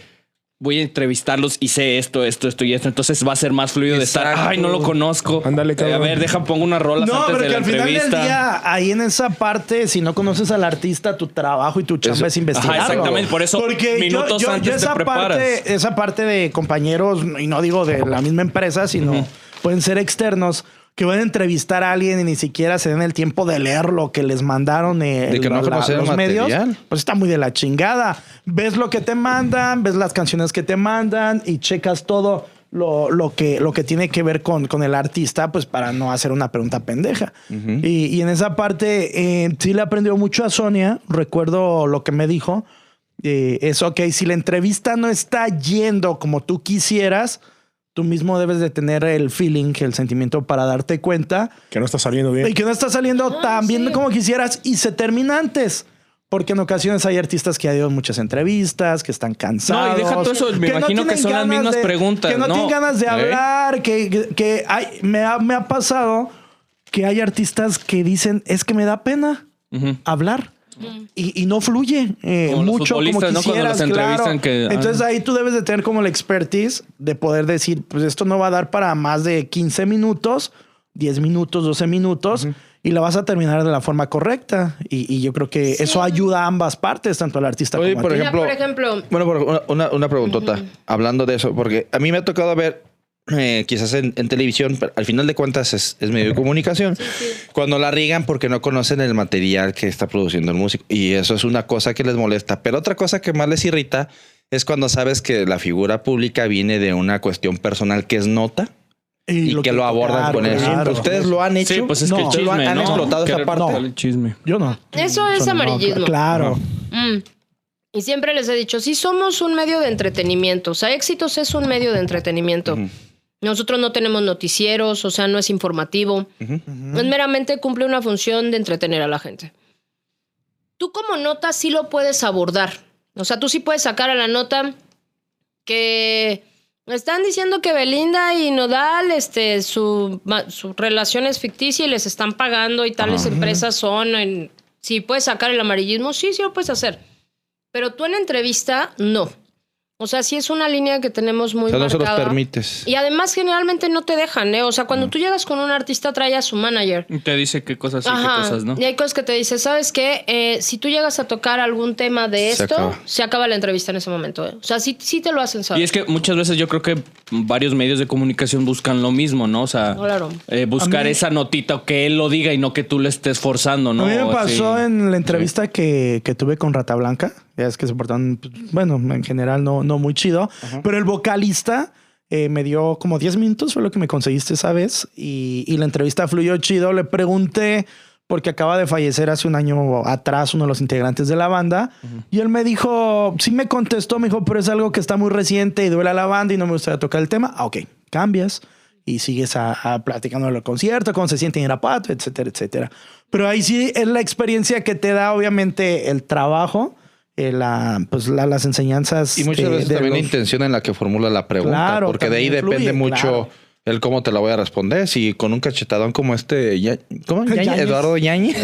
voy a entrevistarlos y sé esto, esto, esto y esto. Entonces va a ser más fluido de estar, ay, no lo conozco. Ándale, Eh, cabrón. A ver, deja, pongo unas rolas No, antes pero de que la al final del entrevista. día, ahí en esa parte, si no conoces al artista, tu trabajo y tu chamba Eso- es investigar. Exactamente, por eso minutos antes te esa preparas. Parte, esa parte de compañeros, y no digo de la misma empresa, sino pueden ser externos, que van a entrevistar a alguien y ni siquiera se den el tiempo de leer lo que les mandaron eh, De que no el los medios, pues está muy de la chingada. Ves lo que te mandan, ves las canciones que te mandan y checas todo lo, lo que, lo que tiene que ver con, con el artista, pues para no hacer una pregunta pendeja. y, y en esa parte eh, sí le aprendió mucho a Sonia. Recuerdo lo que me dijo. Eh, es ok, si la entrevista no está yendo como tú quisieras, tú mismo debes de tener el feeling, el sentimiento para darte cuenta Que no está saliendo bien. y que no está saliendo tan bien sí. como quisieras y se termina antes. Porque en ocasiones hay artistas que han ido a muchas entrevistas, que están cansados. No, y deja todo eso, me no imagino que tienen son las ganas mismas preguntas, Que no, ¿no? tienen ganas de ¿Eh? hablar, que, que, que hay, me, ha, me ha pasado que hay artistas que dicen, es que me da pena hablar. Y, y no fluye eh, Como los mucho como ¿no? Cuando quisieras, los entrevistan claro. que- ah. Entonces ahí tú debes de tener como la expertise de poder decir, pues esto no va a dar para más de 15 minutos, 10 minutos, 12 minutos, y la vas a terminar de la forma correcta. Y, y yo creo que eso ayuda a ambas partes, tanto al artista Oye, como por a ti. Mira, ejemplo, por ejemplo, Bueno, por una, una, una preguntota, hablando de eso, porque a mí me ha tocado ver, eh, quizás en, en televisión, pero al final de cuentas es, es medio de comunicación, cuando la riegan porque no conocen el material que está produciendo el músico. Y eso es una cosa que les molesta. Pero otra cosa que más les irrita es cuando sabes que la figura pública viene de una cuestión personal que es nota y, que, lo abordan claro, con eso. claro. ¿Ustedes lo han hecho? Sí, pues es No. que el ¿Ustedes lo han- chisme, han ¿no? explotado esa parte? chisme. Yo no. Eso es amarillismo. Claro. Mm. Y siempre les he dicho, sí somos un medio de entretenimiento. O sea, Éxitos es un medio de entretenimiento. Nosotros no tenemos noticieros, o sea, no es informativo. Es meramente cumple una función de entretener a la gente. Tú como nota sí lo puedes abordar. O sea, tú sí puedes sacar a la nota que están diciendo que Belinda y Nodal, este, su, su relación es ficticia y les están pagando y tales empresas son. En, si puedes sacar el amarillismo, sí, sí lo puedes hacer. Pero tú en entrevista, no. O sea, sí es una línea que tenemos muy O sea, no se los marcada. permites. Y además generalmente no te dejan, ¿eh? O sea, cuando tú llegas con un artista trae a su manager. Y Te dice qué cosas sí, Ajá. qué cosas no. Y hay cosas que te dice, ¿sabes qué? Eh, si tú llegas a tocar algún tema de Se esto, acaba. se acaba la entrevista en ese momento. ¿eh? O sea, sí, sí te lo hacen saber. Y es que muchas veces yo creo que varios medios de comunicación buscan lo mismo, ¿no? O sea, Claro. eh, buscar mí- esa notita o que él lo diga y no que tú le estés forzando, ¿no? a mí me pasó así. en la entrevista que, que tuve con Rata Blanca. Es que se portan, pues, bueno, en general no, no muy chido. Pero el vocalista Eh, me dio como 10 minutos, fue lo que me conseguiste esa vez. Y, y la entrevista fluyó chido. Le pregunté, porque acaba de fallecer hace un año atrás uno de los integrantes de la banda. Y él me dijo, sí me contestó, me dijo, pero es algo que está muy reciente y duele a la banda y no me gustaría tocar el tema. Ah, ok, cambias y sigues a, a platicando del concierto, cómo se siente en Irapuato, etcétera, etcétera. Pero ahí sí es la experiencia que te da, obviamente, el trabajo, eh, la, pues la- las enseñanzas. Y muchas de- veces de también la intención en la que formula la pregunta. Claro, porque de ahí depende mucho claro. el cómo te la voy a responder. Si con un cachetadón como este, Ya- ¿cómo? *laughs* Yañez, Yañez. Eduardo Yañez.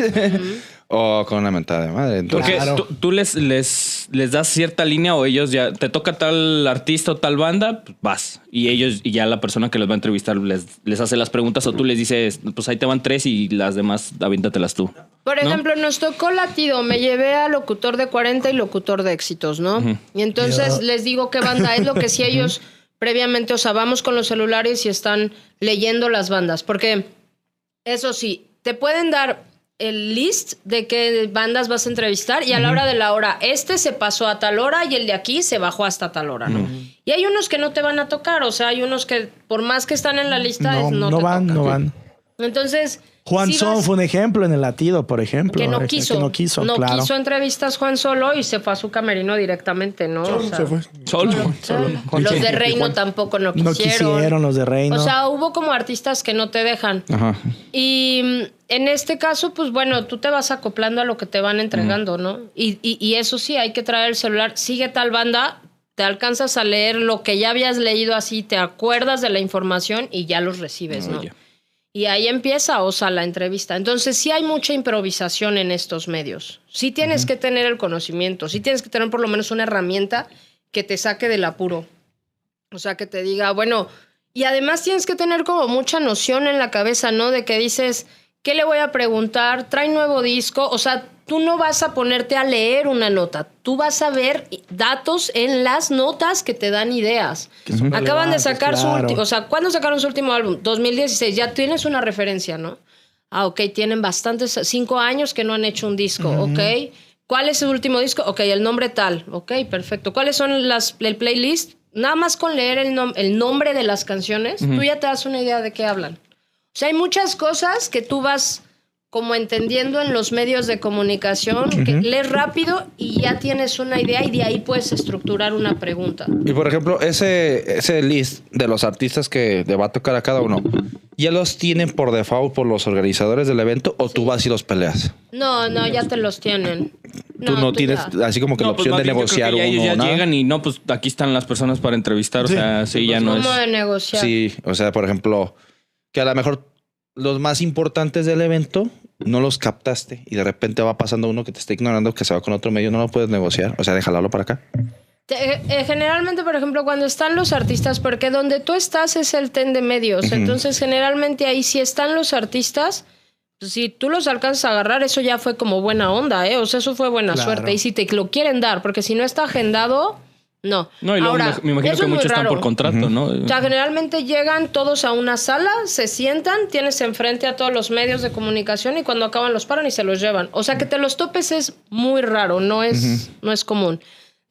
O con una mentada de madre. Entonces, Porque tú, tú les, les, les das cierta línea o ellos ya te toca tal artista o tal banda, pues vas. Y ellos, y ya la persona que los va a entrevistar les, les hace las preguntas o tú les dices, pues ahí te van tres y las demás aviéntatelas tú. Por ¿no? ejemplo, nos tocó latido, me llevé a locutor de 40 y locutor de éxitos, ¿no? Y entonces les digo qué banda es lo que si ellos previamente, o sea, vamos con los celulares y están leyendo las bandas, porque eso sí, te pueden dar el list de qué bandas vas a entrevistar y a la hora de la hora, este se pasó a tal hora y el de aquí se bajó hasta tal hora, ¿no? Y hay unos que no te van a tocar, o sea, hay unos que por más que están en la lista, No, es- no, no te van, tocan. no van. Entonces... Juan sí Son fue un ejemplo en el latido, por ejemplo. que no quiso. Que no quiso, claro. quiso entrevistas Juan solo y se fue a su camerino directamente, ¿no? O sea, Se fue. Solo. Los de Reino tampoco no No quisieron. quisieron los de Reino. O sea, hubo como artistas que no te dejan. Ajá. Y mm, en este caso, pues bueno, tú te vas acoplando a lo que te van entregando, ¿no? Y, y- y eso sí, hay que traer el celular. Sigue tal banda, te alcanzas a leer lo que ya habías leído así, te acuerdas de la información y ya los recibes, ¿no? ya. Y ahí empieza, o sea, la entrevista. Entonces, sí hay mucha improvisación en estos medios. Sí tienes que tener el conocimiento, sí tienes que tener por lo menos una herramienta que te saque del apuro. O sea, que te diga, bueno, y además tienes que tener como mucha noción en la cabeza, ¿no? De que dices, ¿qué le voy a preguntar? ¿Trae nuevo disco? O sea, tú no vas a ponerte a leer una nota, tú vas a ver datos en las notas que te dan ideas. Acaban de sacar su último, o sea, ¿cuándo sacaron su último álbum? 2016, ya tienes una referencia, ¿no? Ah, ok, tienen bastantes, cinco años que no han hecho un disco, ok. ¿Cuál es su último disco? Ok, el nombre tal, ok, perfecto. ¿Cuáles son las, el playlist? Nada más con leer el, nom- el nombre de las canciones, tú ya te das una idea de qué hablan. O sea, hay muchas cosas que tú vas como entendiendo en los medios de comunicación, que lees rápido y ya tienes una idea y de ahí puedes estructurar una pregunta. Y por ejemplo, ese, ese list de los artistas que le va a tocar a cada uno, ¿ya los tienen por default por los organizadores del evento o tú vas y los peleas? No, no, ya te los tienen. tú no tú tienes ya. así como que No, la pues opción de negociar uno ellos ya nada? llegan y no, pues aquí están las personas para entrevistar. O sea, sí, ya no es. ¿Cómo de negociar? Sí, o sea, por ejemplo, que a lo mejor los más importantes del evento no los captaste y de repente va pasando uno que te está ignorando que se va con otro medio, no lo puedes negociar, o sea, déjalo para acá. Te- eh, generalmente, por ejemplo, cuando están los artistas, porque donde tú estás es el ten de medios, entonces generalmente ahí si están los artistas, pues, si tú los alcanzas a agarrar, eso ya fue como buena onda, ¿eh? O sea, eso fue buena Claro. suerte. Y si te lo quieren dar, porque si no está agendado, no. No, y luego Ahora, me, imagino eso que es muy muchos están raro. por contrato, ¿no? O sea, generalmente llegan todos a una sala, se sientan, tienes enfrente a todos los medios de comunicación y cuando acaban los paran y se los llevan. O sea, que te los topes es muy raro, no es, no es común.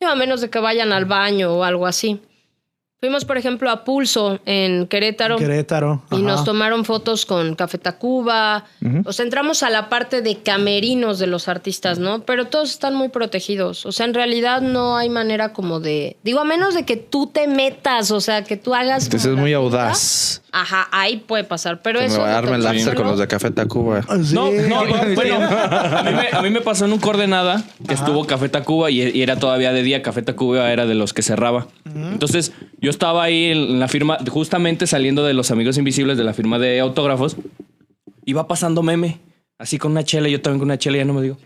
Digo, A menos de que vayan al baño o algo así. Fuimos, por ejemplo, a Pulso en Querétaro. Querétaro. Y ajá. nos tomaron fotos con Café Tacuba. O sea, entramos a la parte de camerinos de los artistas, ¿no? Pero todos están muy protegidos. O sea, en realidad no hay manera como de. Digo, a menos de que tú te metas, o sea, que tú hagas. Entonces es muy audaz. Ajá, ahí puede pasar. Pero me eso. va a darme el láser con los de Café Tacuba. Sí. No, no, bueno, a mí, me, a mí me pasó en un coordenada que estuvo Café Tacuba y, y era todavía de día. Café Tacuba era de los que cerraba. Entonces, yo estaba ahí en la firma, justamente saliendo de los Amigos Invisibles de la firma de autógrafos. Iba pasando meme, así con una chela. Yo también con una chela y ya no me digo.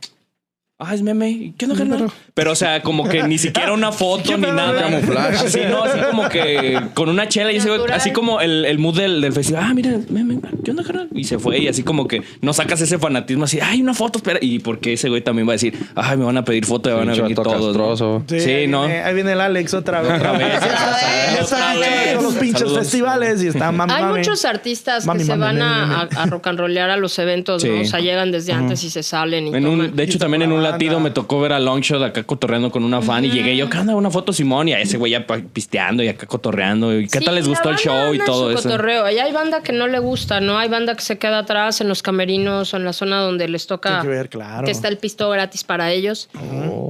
Ah, es meme. ¿Qué onda, carnal? Pero, o sea, como que ni siquiera una foto *laughs* ni nada. Camuflaje. Así, no, así como que con una chela y ese güey- Natural. así como el, el mood del, del festival. Ah, mira, meme, ¿qué onda, carnal? Y se fue y así como que no sacas ese fanatismo así, ay, una foto, espera. Y porque ese güey también va a decir, ay, me van a pedir foto y van a venir todos. ¿no? castroso. Sí, ahí ¿no? Viene, ahí viene el Alex otra vez. Otra vez. *laughs* Está los pinches Saludos. festivales y está mami, Hay mami. muchos artistas Mami, que se mami, van a, mami, a, rock and rollear a los eventos, ¿no? O sea, llegan desde antes y se salen y En un- de hecho, también en un me tocó ver a Longshot acá cotorreando con una fan y llegué yo, ¿qué onda? Una foto Simón y a ese güey ya pisteando y acá cotorreando. ¿Y qué Sí, tal les gustó el show y anda todo su eso? cotorreo. Allá hay banda que no le gusta, ¿no? Hay banda que se queda atrás en los camerinos o en la zona donde les toca. Que ver, claro. Que está el pisto gratis para ellos.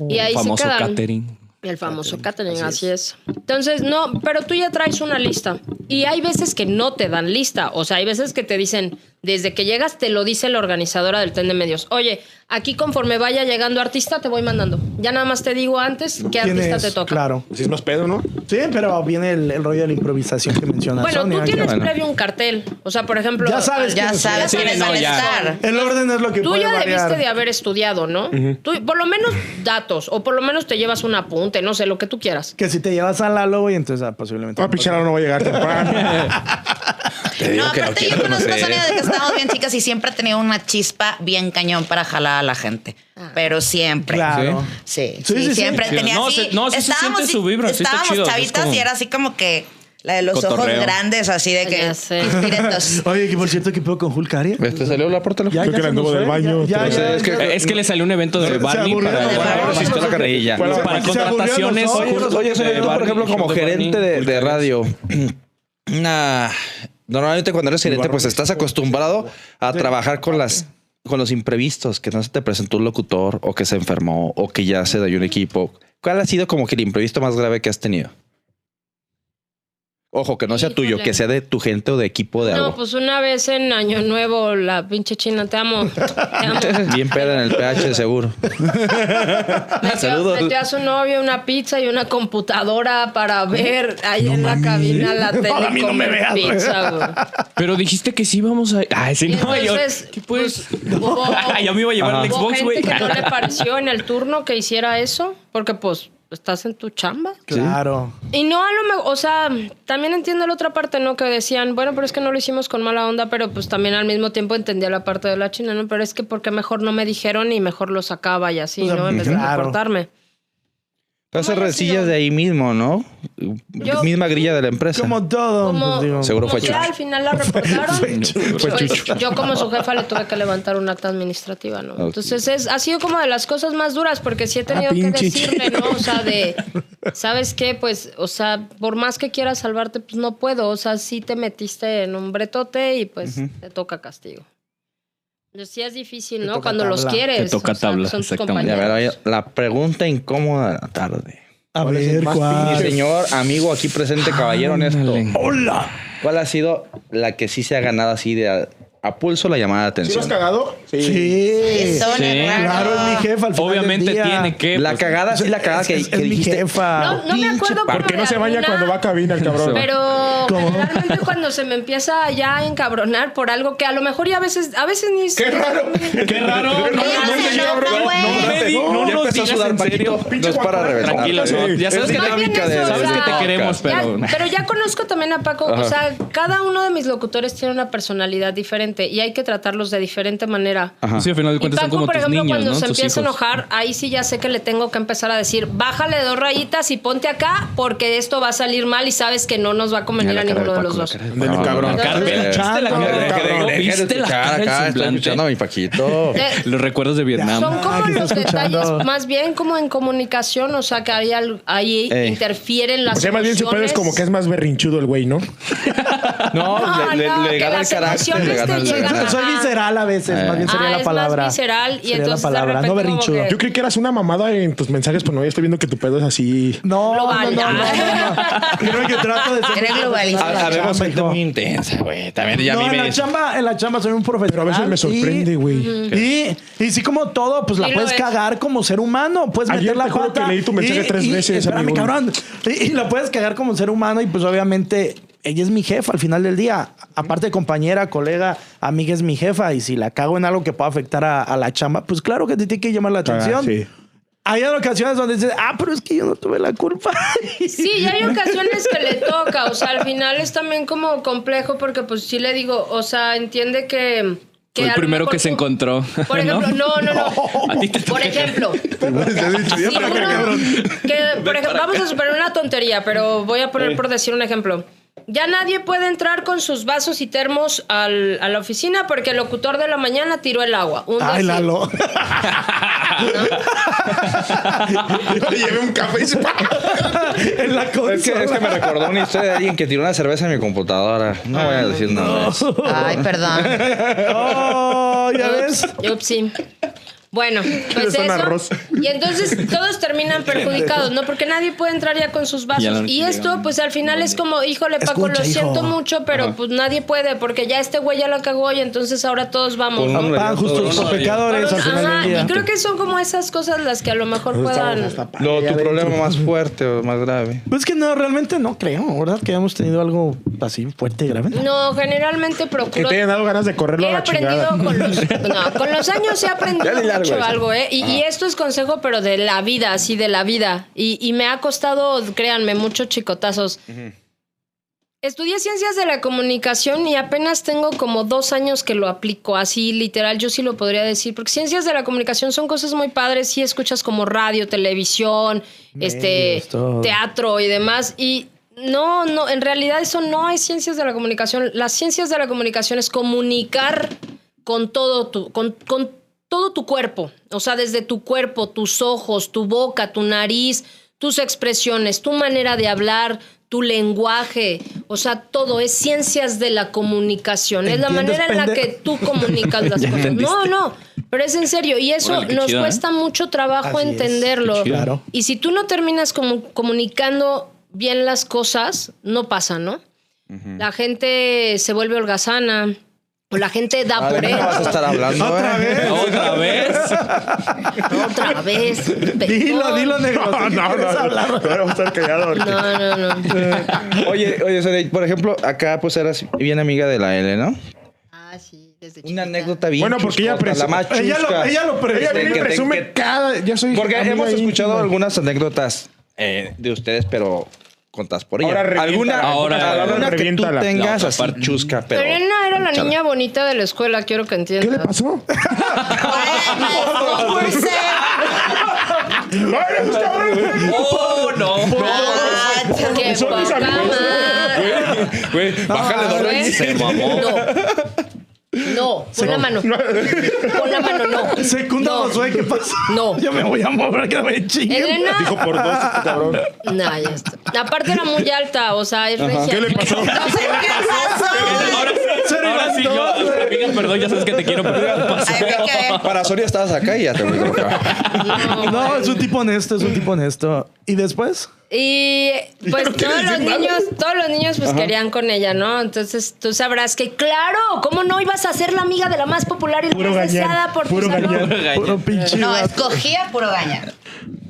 y ahí famoso se quedan. catering. El famoso catering, así, es. Entonces, no, pero tú ya traes una lista. Y hay veces que no te dan lista. O sea, hay veces que te dicen, desde que llegas, te lo dice la organizadora del tren de medios. Oye, aquí conforme vaya llegando artista, te voy mandando. Ya nada más te digo antes qué ¿Quién artista es? te toca. Claro. Si es más pedo, ¿no? Sí, pero viene el, el rollo de la improvisación que menciona Bueno, Sonia, tú tienes bueno. previo un cartel. O sea, por ejemplo. Ya sabes Ya sabes Sí, no, van a ya. estar. El orden es lo que Tú puede ya variar. debiste de haber estudiado, ¿no? Tú, por lo menos datos, o por lo menos te llevas un apunte, no sé, lo que tú quieras. Que si te llevas a Lalo, y entonces ah, posiblemente. Ah, pichara no va a llegar temprano. *laughs* No, aparte yo conozco a Sonia desde que estábamos bien chicas y siempre ha tenido una chispa bien cañón para jalar a la gente. Pero siempre. Claro. Sí, Sí, sí, sí, sí. siempre Sí, tenía no, así. se- no, sí se estábamos, siente su vibra, está estábamos chido, es chavitas como- y era así como que la de los Cotorreo. ojos grandes, así de que sé. espíritus. *laughs* Oye, que por cierto, ¿qué puedo con Hulk Aria? ¿Te salió la puerta? Ya, Creo ya que nos del baño, Ya, ya, ya, Es que- ya. Es que le salió un evento de Barney para, de la carrerilla. Bueno, para contrataciones. Oye, tú, por ejemplo, como gerente de, de radio, una- normalmente cuando eres gerente, pues estás acostumbrado a trabajar con las con los imprevistos, que no se te presentó un locutor o que se enfermó o que ya se dañó un equipo. ¿Cuál ha sido como que el imprevisto más grave que has tenido? Ojo, que no sea tuyo, Híjole. que sea de tu gente o de equipo de No, algo. pues una vez en Año Nuevo, la pinche china, te amo. Te amo. *laughs* Bien peda en el PH, seguro. Metió, Saludos. metió a su novio una pizza y una computadora para ver ahí en la cabina la tele a mí no me veas, pizza, güey. Pero dijiste que sí vamos a. Ay, sí, Y no, yo. entonces, ¿Qué pues? hubo- *laughs* yo me iba a llevar el Xbox, güey. que no le pareció en el turno que hiciera eso, porque pues estás en tu chamba. Claro. Y no a lo mejor, o sea, también entiendo la otra parte, ¿no? Que decían, bueno, pero es que no lo hicimos con mala onda, pero pues también al mismo tiempo entendía la parte de la China, ¿no? Pero es que porque mejor no me dijeron y mejor lo sacaba y así, O sea, ¿no? En vez de claro. Hacer haya resillas de ahí mismo, ¿no? Yo- Misma grilla de la empresa. Como todo. Como, pues, digo. Seguro como fue Chucho. al final la *laughs* reportaron. Fue pues, Chucho. yo como su jefa le tuve que levantar un acta administrativa, ¿no? Entonces es, ha sido como de las cosas más duras porque sí he tenido que decirle, ¿no? O sea, de, *laughs* ¿sabes qué? Pues, o sea, por más que quieras salvarte, pues no puedo. O sea, sí te metiste en un bretote y pues te toca castigo. Entonces, sí es difícil, ¿no? Cuando los quieres. Te toca o sea, tabla, son tus exactamente. Y a ver, compañeros. oye, la pregunta incómoda de la tarde. A ¿Cuál ver, más Mi ¿cuál? señor amigo aquí presente, caballero honesto. ¡Hola! ¿Cuál ha sido la que sí se ha ganado así de a, pulso la llamada de ¿Sí lo has atención? cagado? Sí. Sonia, Sí. Claro, es mi jefa. Al final Obviamente del día. tiene que. la pues, cagada, sí, la cagada Es, que, es- que es mi dijiste. jefa. No, no me acuerdo ¿Por qué no se baña cuando va a cabina el cabrón? Pero generalmente cuando se me empieza ya a encabronar por algo que a lo mejor ya a veces, a veces ni ¡Qué *laughs* raro! Qué raro. No, no, se no, no, güey. no me di- no ya nos empezó a digas sudar en serio. No es para reventar. Tranquilo, Sí. no, ya sabes Es que, dinámica de- eso, sabes que te queremos, ya- pero. pero ya conozco también a Paco, o sea, cada uno de mis locutores tiene una personalidad diferente y hay que tratarlos de diferente manera. Ajá. Sí, al final de Y cuentas son Paco, como por tus ejemplo, niños, cuando ¿no? se Tus empieza a enojar, ahí sí ya sé que le tengo que empezar a decir, bájale dos rayitas y ponte acá porque esto va a salir mal y sabes que no nos va a convenir a ninguno de los dos. ¿viste la Cabrón. ¿Viste de la cara, escuchando a mi Paquito. Los recuerdos de Vietnam. Son como los detalles, más bien como en comunicación, o sea, que ahí, ahí interfieren las O sea, más bien su pedo es emociones. como que es más berrinchudo el güey, ¿no? No, *laughs* No, le, le- no, le gana el carácter. emociones Le gana Soy visceral a veces, más bien sería Ah, la es palabra. más visceral y Sería entonces la de palabra, repente no como berrinchudo. que- Yo creí que eras una mamada en tus mensajes, pero no, ya estoy viendo que tu pedo es así. No, no, no, Global. no, no, no. Creo que trato de ser Eres muy globalista. Habemos gente muy intensa, güey. También ya a no, mí en me la chamba, en la chamba soy un profesional. Pero a veces me sorprende, güey. Y, y sí, como todo, pues la puedes es. cagar como ser humano. Puedes meter la pata. leí tu mensaje y- tres y- veces, Espérame, cabrón. Y la puedes cagar como ser humano y pues obviamente ella es mi jefa al final del día. Aparte de compañera, colega, amiga es mi jefa. Y si la cago en algo que pueda afectar a, a la chamba, pues claro que te tiene que llamar la atención. sí. Hay ocasiones donde dices, ah, pero es que yo no tuve la culpa. Sí, y hay ocasiones que le toca, o sea, al final es también como complejo porque pues sí le digo, o sea, entiende que... que Fue el primero que se encontró. Por ejemplo, no, no, no. A ti te Por ejemplo, por ejemplo, vamos a superar una tontería, pero voy a poner por decir un ejemplo. Ya nadie puede entrar con sus vasos y termos al- a la oficina porque el locutor de la mañana tiró el agua. Un Ay. Lalo. Yo *laughs* le llevé un café y se *laughs* en la Es que, es que me recordó una historia de alguien que tiró una cerveza en mi computadora. No voy a decir nada. Ay, perdón. *laughs* Oh, ya ves. Ups, sí. Bueno, *laughs* pues eso. arroz. Y entonces todos terminan perjudicados, ¿no? Porque nadie puede entrar ya con sus vasos. Y esto, pues al final es como, híjole, Paco, Escucha, lo siento hijo. mucho, pero pues nadie puede, porque ya este güey ya la cagó y entonces ahora todos vamos, Por ¿no? No, por no, pecadores al final Ajá, del día. y creo que son como esas cosas las que a lo mejor puedan. Lo, tu problema más *laughs* fuerte o más grave. Pues que no, realmente no creo, ¿verdad? Que hemos tenido algo así fuerte y grave. No, generalmente Que procuro. te hayan dado ganas de correrlo a He la aprendido chingada. con los, *laughs* no, con los años he aprendido largo mucho eso. algo, ¿eh? Y, y esto es consejo, pero de la vida, así de la vida. Y, y me ha costado, créanme, muchos chicotazos. Estudié ciencias de la comunicación y apenas tengo como dos años que lo aplico, así literal, yo sí lo podría decir, porque ciencias de la comunicación son cosas muy padres, sí escuchas como radio, televisión, este, teatro y demás, y no, no, en realidad eso no es ciencias de la comunicación, las ciencias de la comunicación es comunicar con todo tu, con, con todo tu cuerpo, o sea, desde tu cuerpo, tus ojos, tu boca, tu nariz, tus expresiones, tu manera de hablar, tu lenguaje, o sea, todo es ciencias de la comunicación, es la ¿Entiendes, manera en la que tú comunicas *laughs* las cosas. No, no, pero es en serio. Y eso nos chido, ¿eh? cuesta mucho trabajo Así entenderlo. Claro. Y si tú no terminas como comunicando bien las cosas, no pasa, ¿no? La gente se vuelve holgazana o la gente da Ah, por ¿de qué me vas a estar hablando? Otra eh? vez. *laughs* ¿Otra vez? Otra vez. *laughs* Dilo, dilo, negro. No, ¿de qué no, no. hablar? Ahora vamos a estar callados. No, no, no. *laughs* Oye, oye, Sara, por ejemplo, acá pues eras bien amiga de la L, ¿no? Ah, sí, desde Una anécdota bien Bueno, porque ella chuscota, la presume- más chusca. Ella lo, ella lo Ella presume. viene y que presume que- cada. Yo soy. Porque hemos escuchado íntima. algunas anécdotas eh, de ustedes, pero contadas por ella. Ahora alguna Ahora- alguna que tú reviéntala. tengas La otra así parte. chusca, pero... Elena era la niña bonita de la escuela, quiero que entiendas. ¿Qué le pasó? *laughs* *laughs* ¡Oh, no! *laughs* Ah, ¡Qué poca madre! Güey, bájale dos ¿ves? rayos. Se mamó. No, pon la mano. Pon la mano, no. Secunda No. Josué, ¿qué pasa? No. Yo me voy a mover que me chinguen. Elena. Dijo por dos, *laughs* cabrón. No, ya está. Aparte era muy alta, o sea, es regia. ¿Qué le pasó? *laughs* No sé qué pasó. Ahora, Se ahora sí, yo, amiga, perdón, ya sabes que te quiero, pero. *laughs* Para Soria estabas acá y ya te voy a colocar. No, es un tipo honesto, es un tipo honesto. ¿Y después? Y pues no todos los decir nada. niños, todos los niños pues querían con ella, ¿no? Entonces tú sabrás que claro, ¿cómo no ibas a ser la amiga de la más popular y la Puro más gañán, deseada por tu puro salón? gañán. Puro pinche No, escogía puro gañar.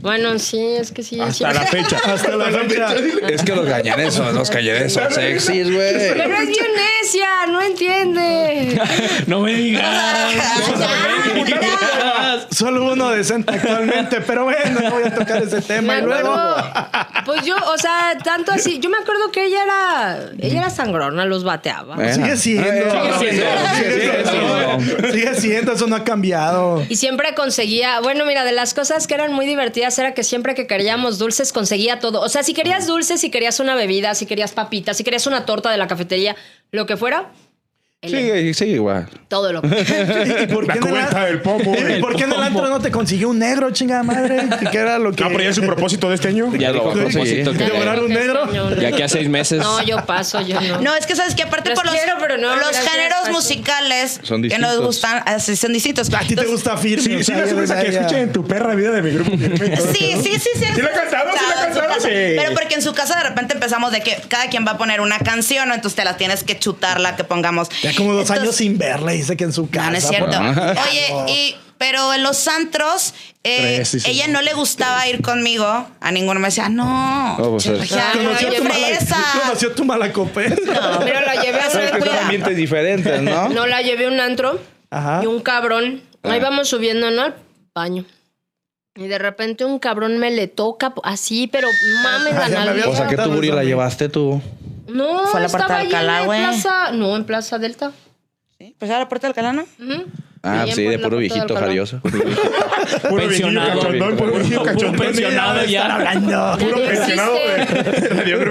Bueno, sí, es que sí. sí. *laughs* Hasta la fecha. Hasta la fecha. Es que los gañanes son, los callares son sexys, güey. Pero es bien necia, no entiende. *laughs* No me digas. Ya, No me digas. Solo uno decente actualmente, pero bueno, no voy a tocar ese tema. Y luego. pues yo, o sea, tanto así, yo me acuerdo que ella era, ella era sangrona, los bateaba. Eh. Sigue siendo. Sigue siendo, sigue siendo. Sigue siendo, eso no ha cambiado. Y siempre conseguía, bueno, mira, de las cosas que eran muy divertidas era que siempre que queríamos dulces conseguía todo. O sea, si querías dulces, si querías una bebida, si querías papitas, si querías una torta de la cafetería, lo que fuera, Sigue, sigue igual. todo lo *laughs* que ¿Y por La qué en el cubeta an- del pomo. ¿Y por qué en el antro no te consiguió un negro, chingada madre? *laughs* ¿Qué era lo que. No, pero ya es su propósito de este año. Ya a Sí. propósito que ¿Lograr un negro? de aquí a seis meses. No, yo paso, yo no. No, es que sabes que aparte Los por los, quiero, pero no, los gracias, géneros paso. musicales Son que nos gustan, así son distintos. A ti te gusta firme. Sí, sí, sea, me ya subes a que ya. escuchen en tu perra vida de mi grupo. *laughs* Sí, sí, sí, sí. ¿Sí la ha cantado? ¿Sí la casa. Sí. Pero porque en su casa de repente empezamos de que cada quien va a poner una canción, entonces te la tienes que chutar la que pongamos. Ya como dos Entonces- años sin verla, dice que en su casa. No, no es cierto. por- Oye, y, pero en los antros, eh, Tres, sí, sí. ella no le gustaba ir conmigo. A ninguno me decía, no. No, pues, ya, Conoció tu mala-. Conoció tu mala copeta. Pero la llevé a cuida. ambientes diferentes, ¿no? *laughs* No la llevé a un antro Ajá. y un cabrón. Ahí Ah. vamos subiendo, ¿no? Al baño. Y de repente un cabrón me le toca así, pero *laughs* mames la nalga. O sea, que tu Buri la llevaste tú. No, Fue a la estaba puerta de Alcalá, güey. plaza. No, en Plaza Delta. ¿Sí? Pues a la puerta del Calano. Ujú. Ah, Ahí en sí, de puro de viejito Alcalá. jarioso. *laughs* Puro pensionado. cachondón, puro viejillo Puro cachondón. pensionado ya. hablando. Puro no pensionado *laughs* de.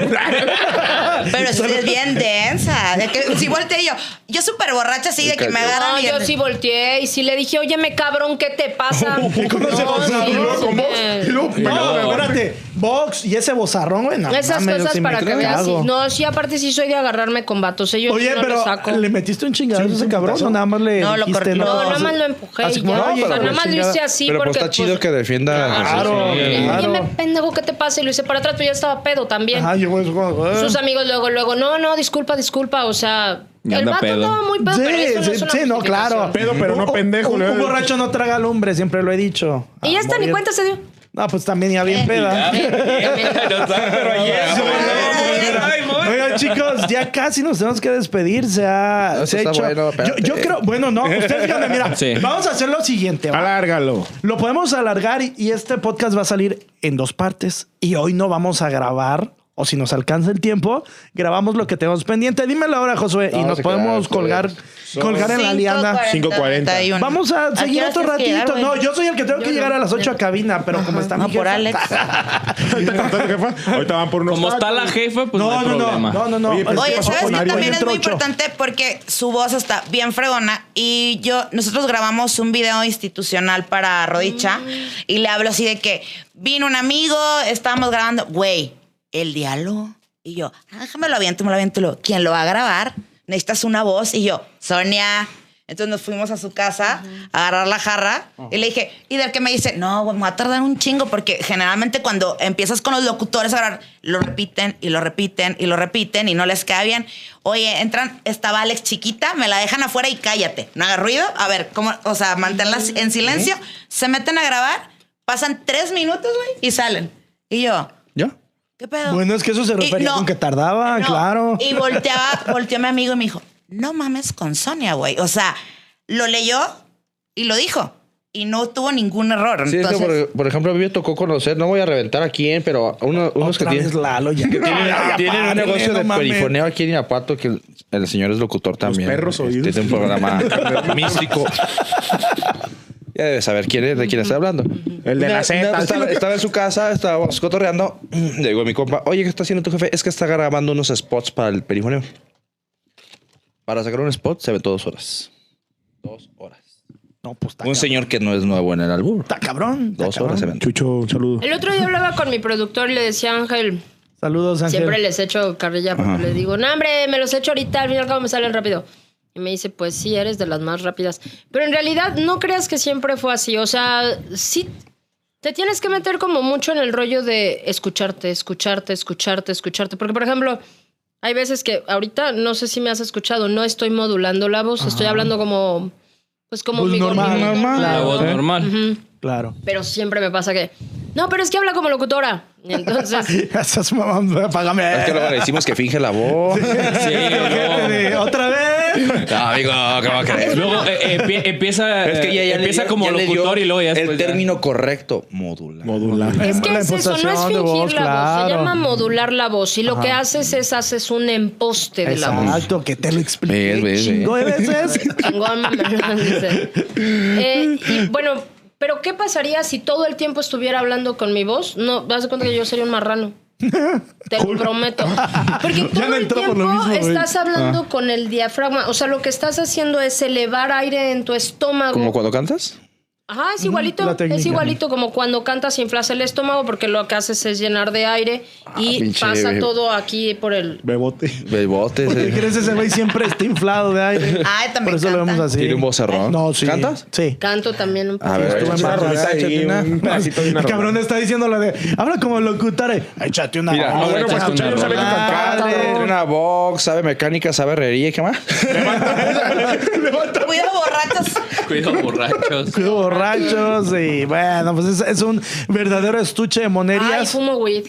Pero sí es bien densa. De que, si volteé yo, yo súper borracha así de que me agarran No, y yo sí volteé y sí le dije, oye, me cabrón, ¿qué te pasa? *laughs* ¿Cómo se No, pasa? sí, Y luego con Vox, y luego- No, espérate. Box y ese bozarrón, güey. no Esas mames, cosas para que veas. sí. No, sí, aparte sí soy de agarrarme con vatos. Ellos Oye, no pero le saco. ¿le metiste un chingadazo a ese cabrón o nada más le No, lo dijiste corté. No, no? nada más lo empujé Así y ya. o sea, nada más lo hice así Pero pues porque... está chido pues, que defienda. Claro, claro. Oye, me pendejo, ¿qué te pasa? Y lo hice para atrás, pero ya estaba pedo también. Ajá, yo voy a Sus amigos luego, luego, no, no, disculpa, disculpa. O sea, el vato pedo. estaba muy pedo, pero eso no Sí, es sí, una sí, no, claro. Pedo, pero no pendejo, Un, un borracho no traga lumbre, siempre lo he dicho. Y ya Ah, está, ni cuenta se dio. No, pues también ya bien *laughs* peda. *laughs* Oigan, chicos, ya casi nos tenemos que despedir. Se ha, No, se ha hecho. bueno, yo, creo, bueno, no, ustedes díganme, mira, *laughs* Sí. vamos a hacer lo siguiente. ¿va? Alárgalo. Lo podemos alargar y, y este podcast va a salir en dos partes. Y hoy no vamos a grabar, o si nos alcanza el tiempo, grabamos lo que tenemos pendiente. Dímelo ahora, Josué, y No, nos podemos colgar, colgar en la lianda. 5:40. Vamos a seguir otro ratito. no, yo soy el que tengo que llegar no. a las 8 a cabina, pero como está No, mi por Alex. Ahorita van por unos Como está la jefa, pues no, No, hay no, no, problema. no, no, no. Oye, Oye, ¿sabes que también es muy importante? Porque su voz está bien fregona y yo, nosotros grabamos un video institucional para Rodicha y le hablo así de que vino un amigo, estábamos grabando, güey, el diálogo. Y yo, ah, déjame lo aviento, me lo aviento. Luego, ¿Quién lo va a grabar? Necesitas una voz. Y yo, Sonia. Entonces nos fuimos a su casa a agarrar la jarra y le dije, y del que me dice, no, güey, me va a tardar un chingo porque generalmente cuando empiezas con los locutores a grabar, lo repiten y lo repiten y lo repiten y no les queda bien. Oye, entran, estaba Alex chiquita, me la dejan afuera y cállate, no haga ruido. A ver, ¿cómo? O sea, manténlas en silencio. Se meten a grabar, pasan tres minutos, güey, y salen. Y yo. ¿Qué pedo? Bueno, es que eso se refería no, con que tardaba, no. claro. Y volteaba, volteó mi amigo y me dijo, no mames con Sonia, güey. O sea, lo leyó y lo dijo. Y no tuvo ningún error. Sí, es que, Entonces, por, por ejemplo, a mí me tocó conocer, no voy a reventar a quién, pero a uno- unos que tienen, Lalo, ya. *laughs* tienen, Ya, tienen un negocio no de perifoneo aquí en Irapuato, que el, el señor es locutor también. perros oídos. Tiene un programa *laughs* místico. *laughs* Ya debes saber quién es, de quién está hablando. El de la Z. una- Estaba, estaba en su casa, estábamos cotorreando. Llegó mi compa. Oye, ¿qué está haciendo tu jefe? Es que está grabando unos spots para el perifoneo. Para sacar un spot se ve dos horas. Dos horas. No, pues está Un cabrón. señor que no es nuevo en el albur. Está cabrón. está Dos cabrón. horas se ven. Chucho, un saludo. El otro día hablaba con mi productor y le decía, Ángel, Saludos, Ángel. siempre les echo carrilla porque Ajá. les digo, no, hombre, me los echo ahorita, al final cabo me salen rápido. Y me dice, pues sí, eres de las más rápidas. Pero en realidad no creas que siempre fue así. O sea, sí te tienes que meter como mucho en el rollo de escucharte, escucharte, escucharte, escucharte. Porque, por ejemplo, hay veces que ahorita, no sé si me has escuchado, no estoy modulando la voz, estoy hablando como, pues como Pues mi normal, normal. La voz ¿Eh? normal. Ujú. Claro. Pero siempre me pasa que, no, pero es que habla como locutora. Y entonces, *laughs* Esas mamás, págame. Es que luego le decimos que finge la voz. *laughs* Sí, luego- Otra vez. *laughs* No, amigo, ¿qué va a creer? Luego eh, eh, empie- empieza, *laughs* Es que ya- empieza dio- como locutor y luego ya El ya- término correcto, modular. Modular. es que La es eso, no es fingir voz, la voz, se llama modular la voz. Y lo que haces es haces un emposte de la voz. Exacto, que te lo expliqué. Ves, ves, chingo de veces. *laughs* Chingón, me dice. Eh, y bueno, pero ¿qué pasaría si todo el tiempo estuviera hablando con mi voz? No, vas de cuenta que yo sería un marrano. Te lo prometo. Porque Ya todo no el tiempo mismo, estás hablando con el diafragma. O sea, lo que estás haciendo es elevar aire en tu estómago. ¿Como cuando cantas? Ajá, es igualito. Es igualito como cuando cantas y inflas el estómago porque lo que haces es llenar de aire y Ah, pinche- pasa todo aquí por el... Bebote. Bebote. ¿Por qué sí. crees ese güey siempre está inflado de aire? Ay, también Por eso lo canta. vemos así. Tiene un vocerrón. No, sí. ¿Cantas? Sí. Canto también un poco. A ver, échate una, échate una. un pedacito de una El cabrón rola. está diciendo lo de. Habla como locutor. eh. Échate una. Mira, rola, ah, bueno, échate pues, una escucha, yo sabía que rola. cantaba, Tiene una box, sabe mecánica, sabe herrería. ¿y ¿Qué más? *laughs* Cuidado, borrachos. Cuidado, borrachos. Cuido borrachos y bueno, pues es, es un verdadero estuche de Ay, monerías. fumo weed.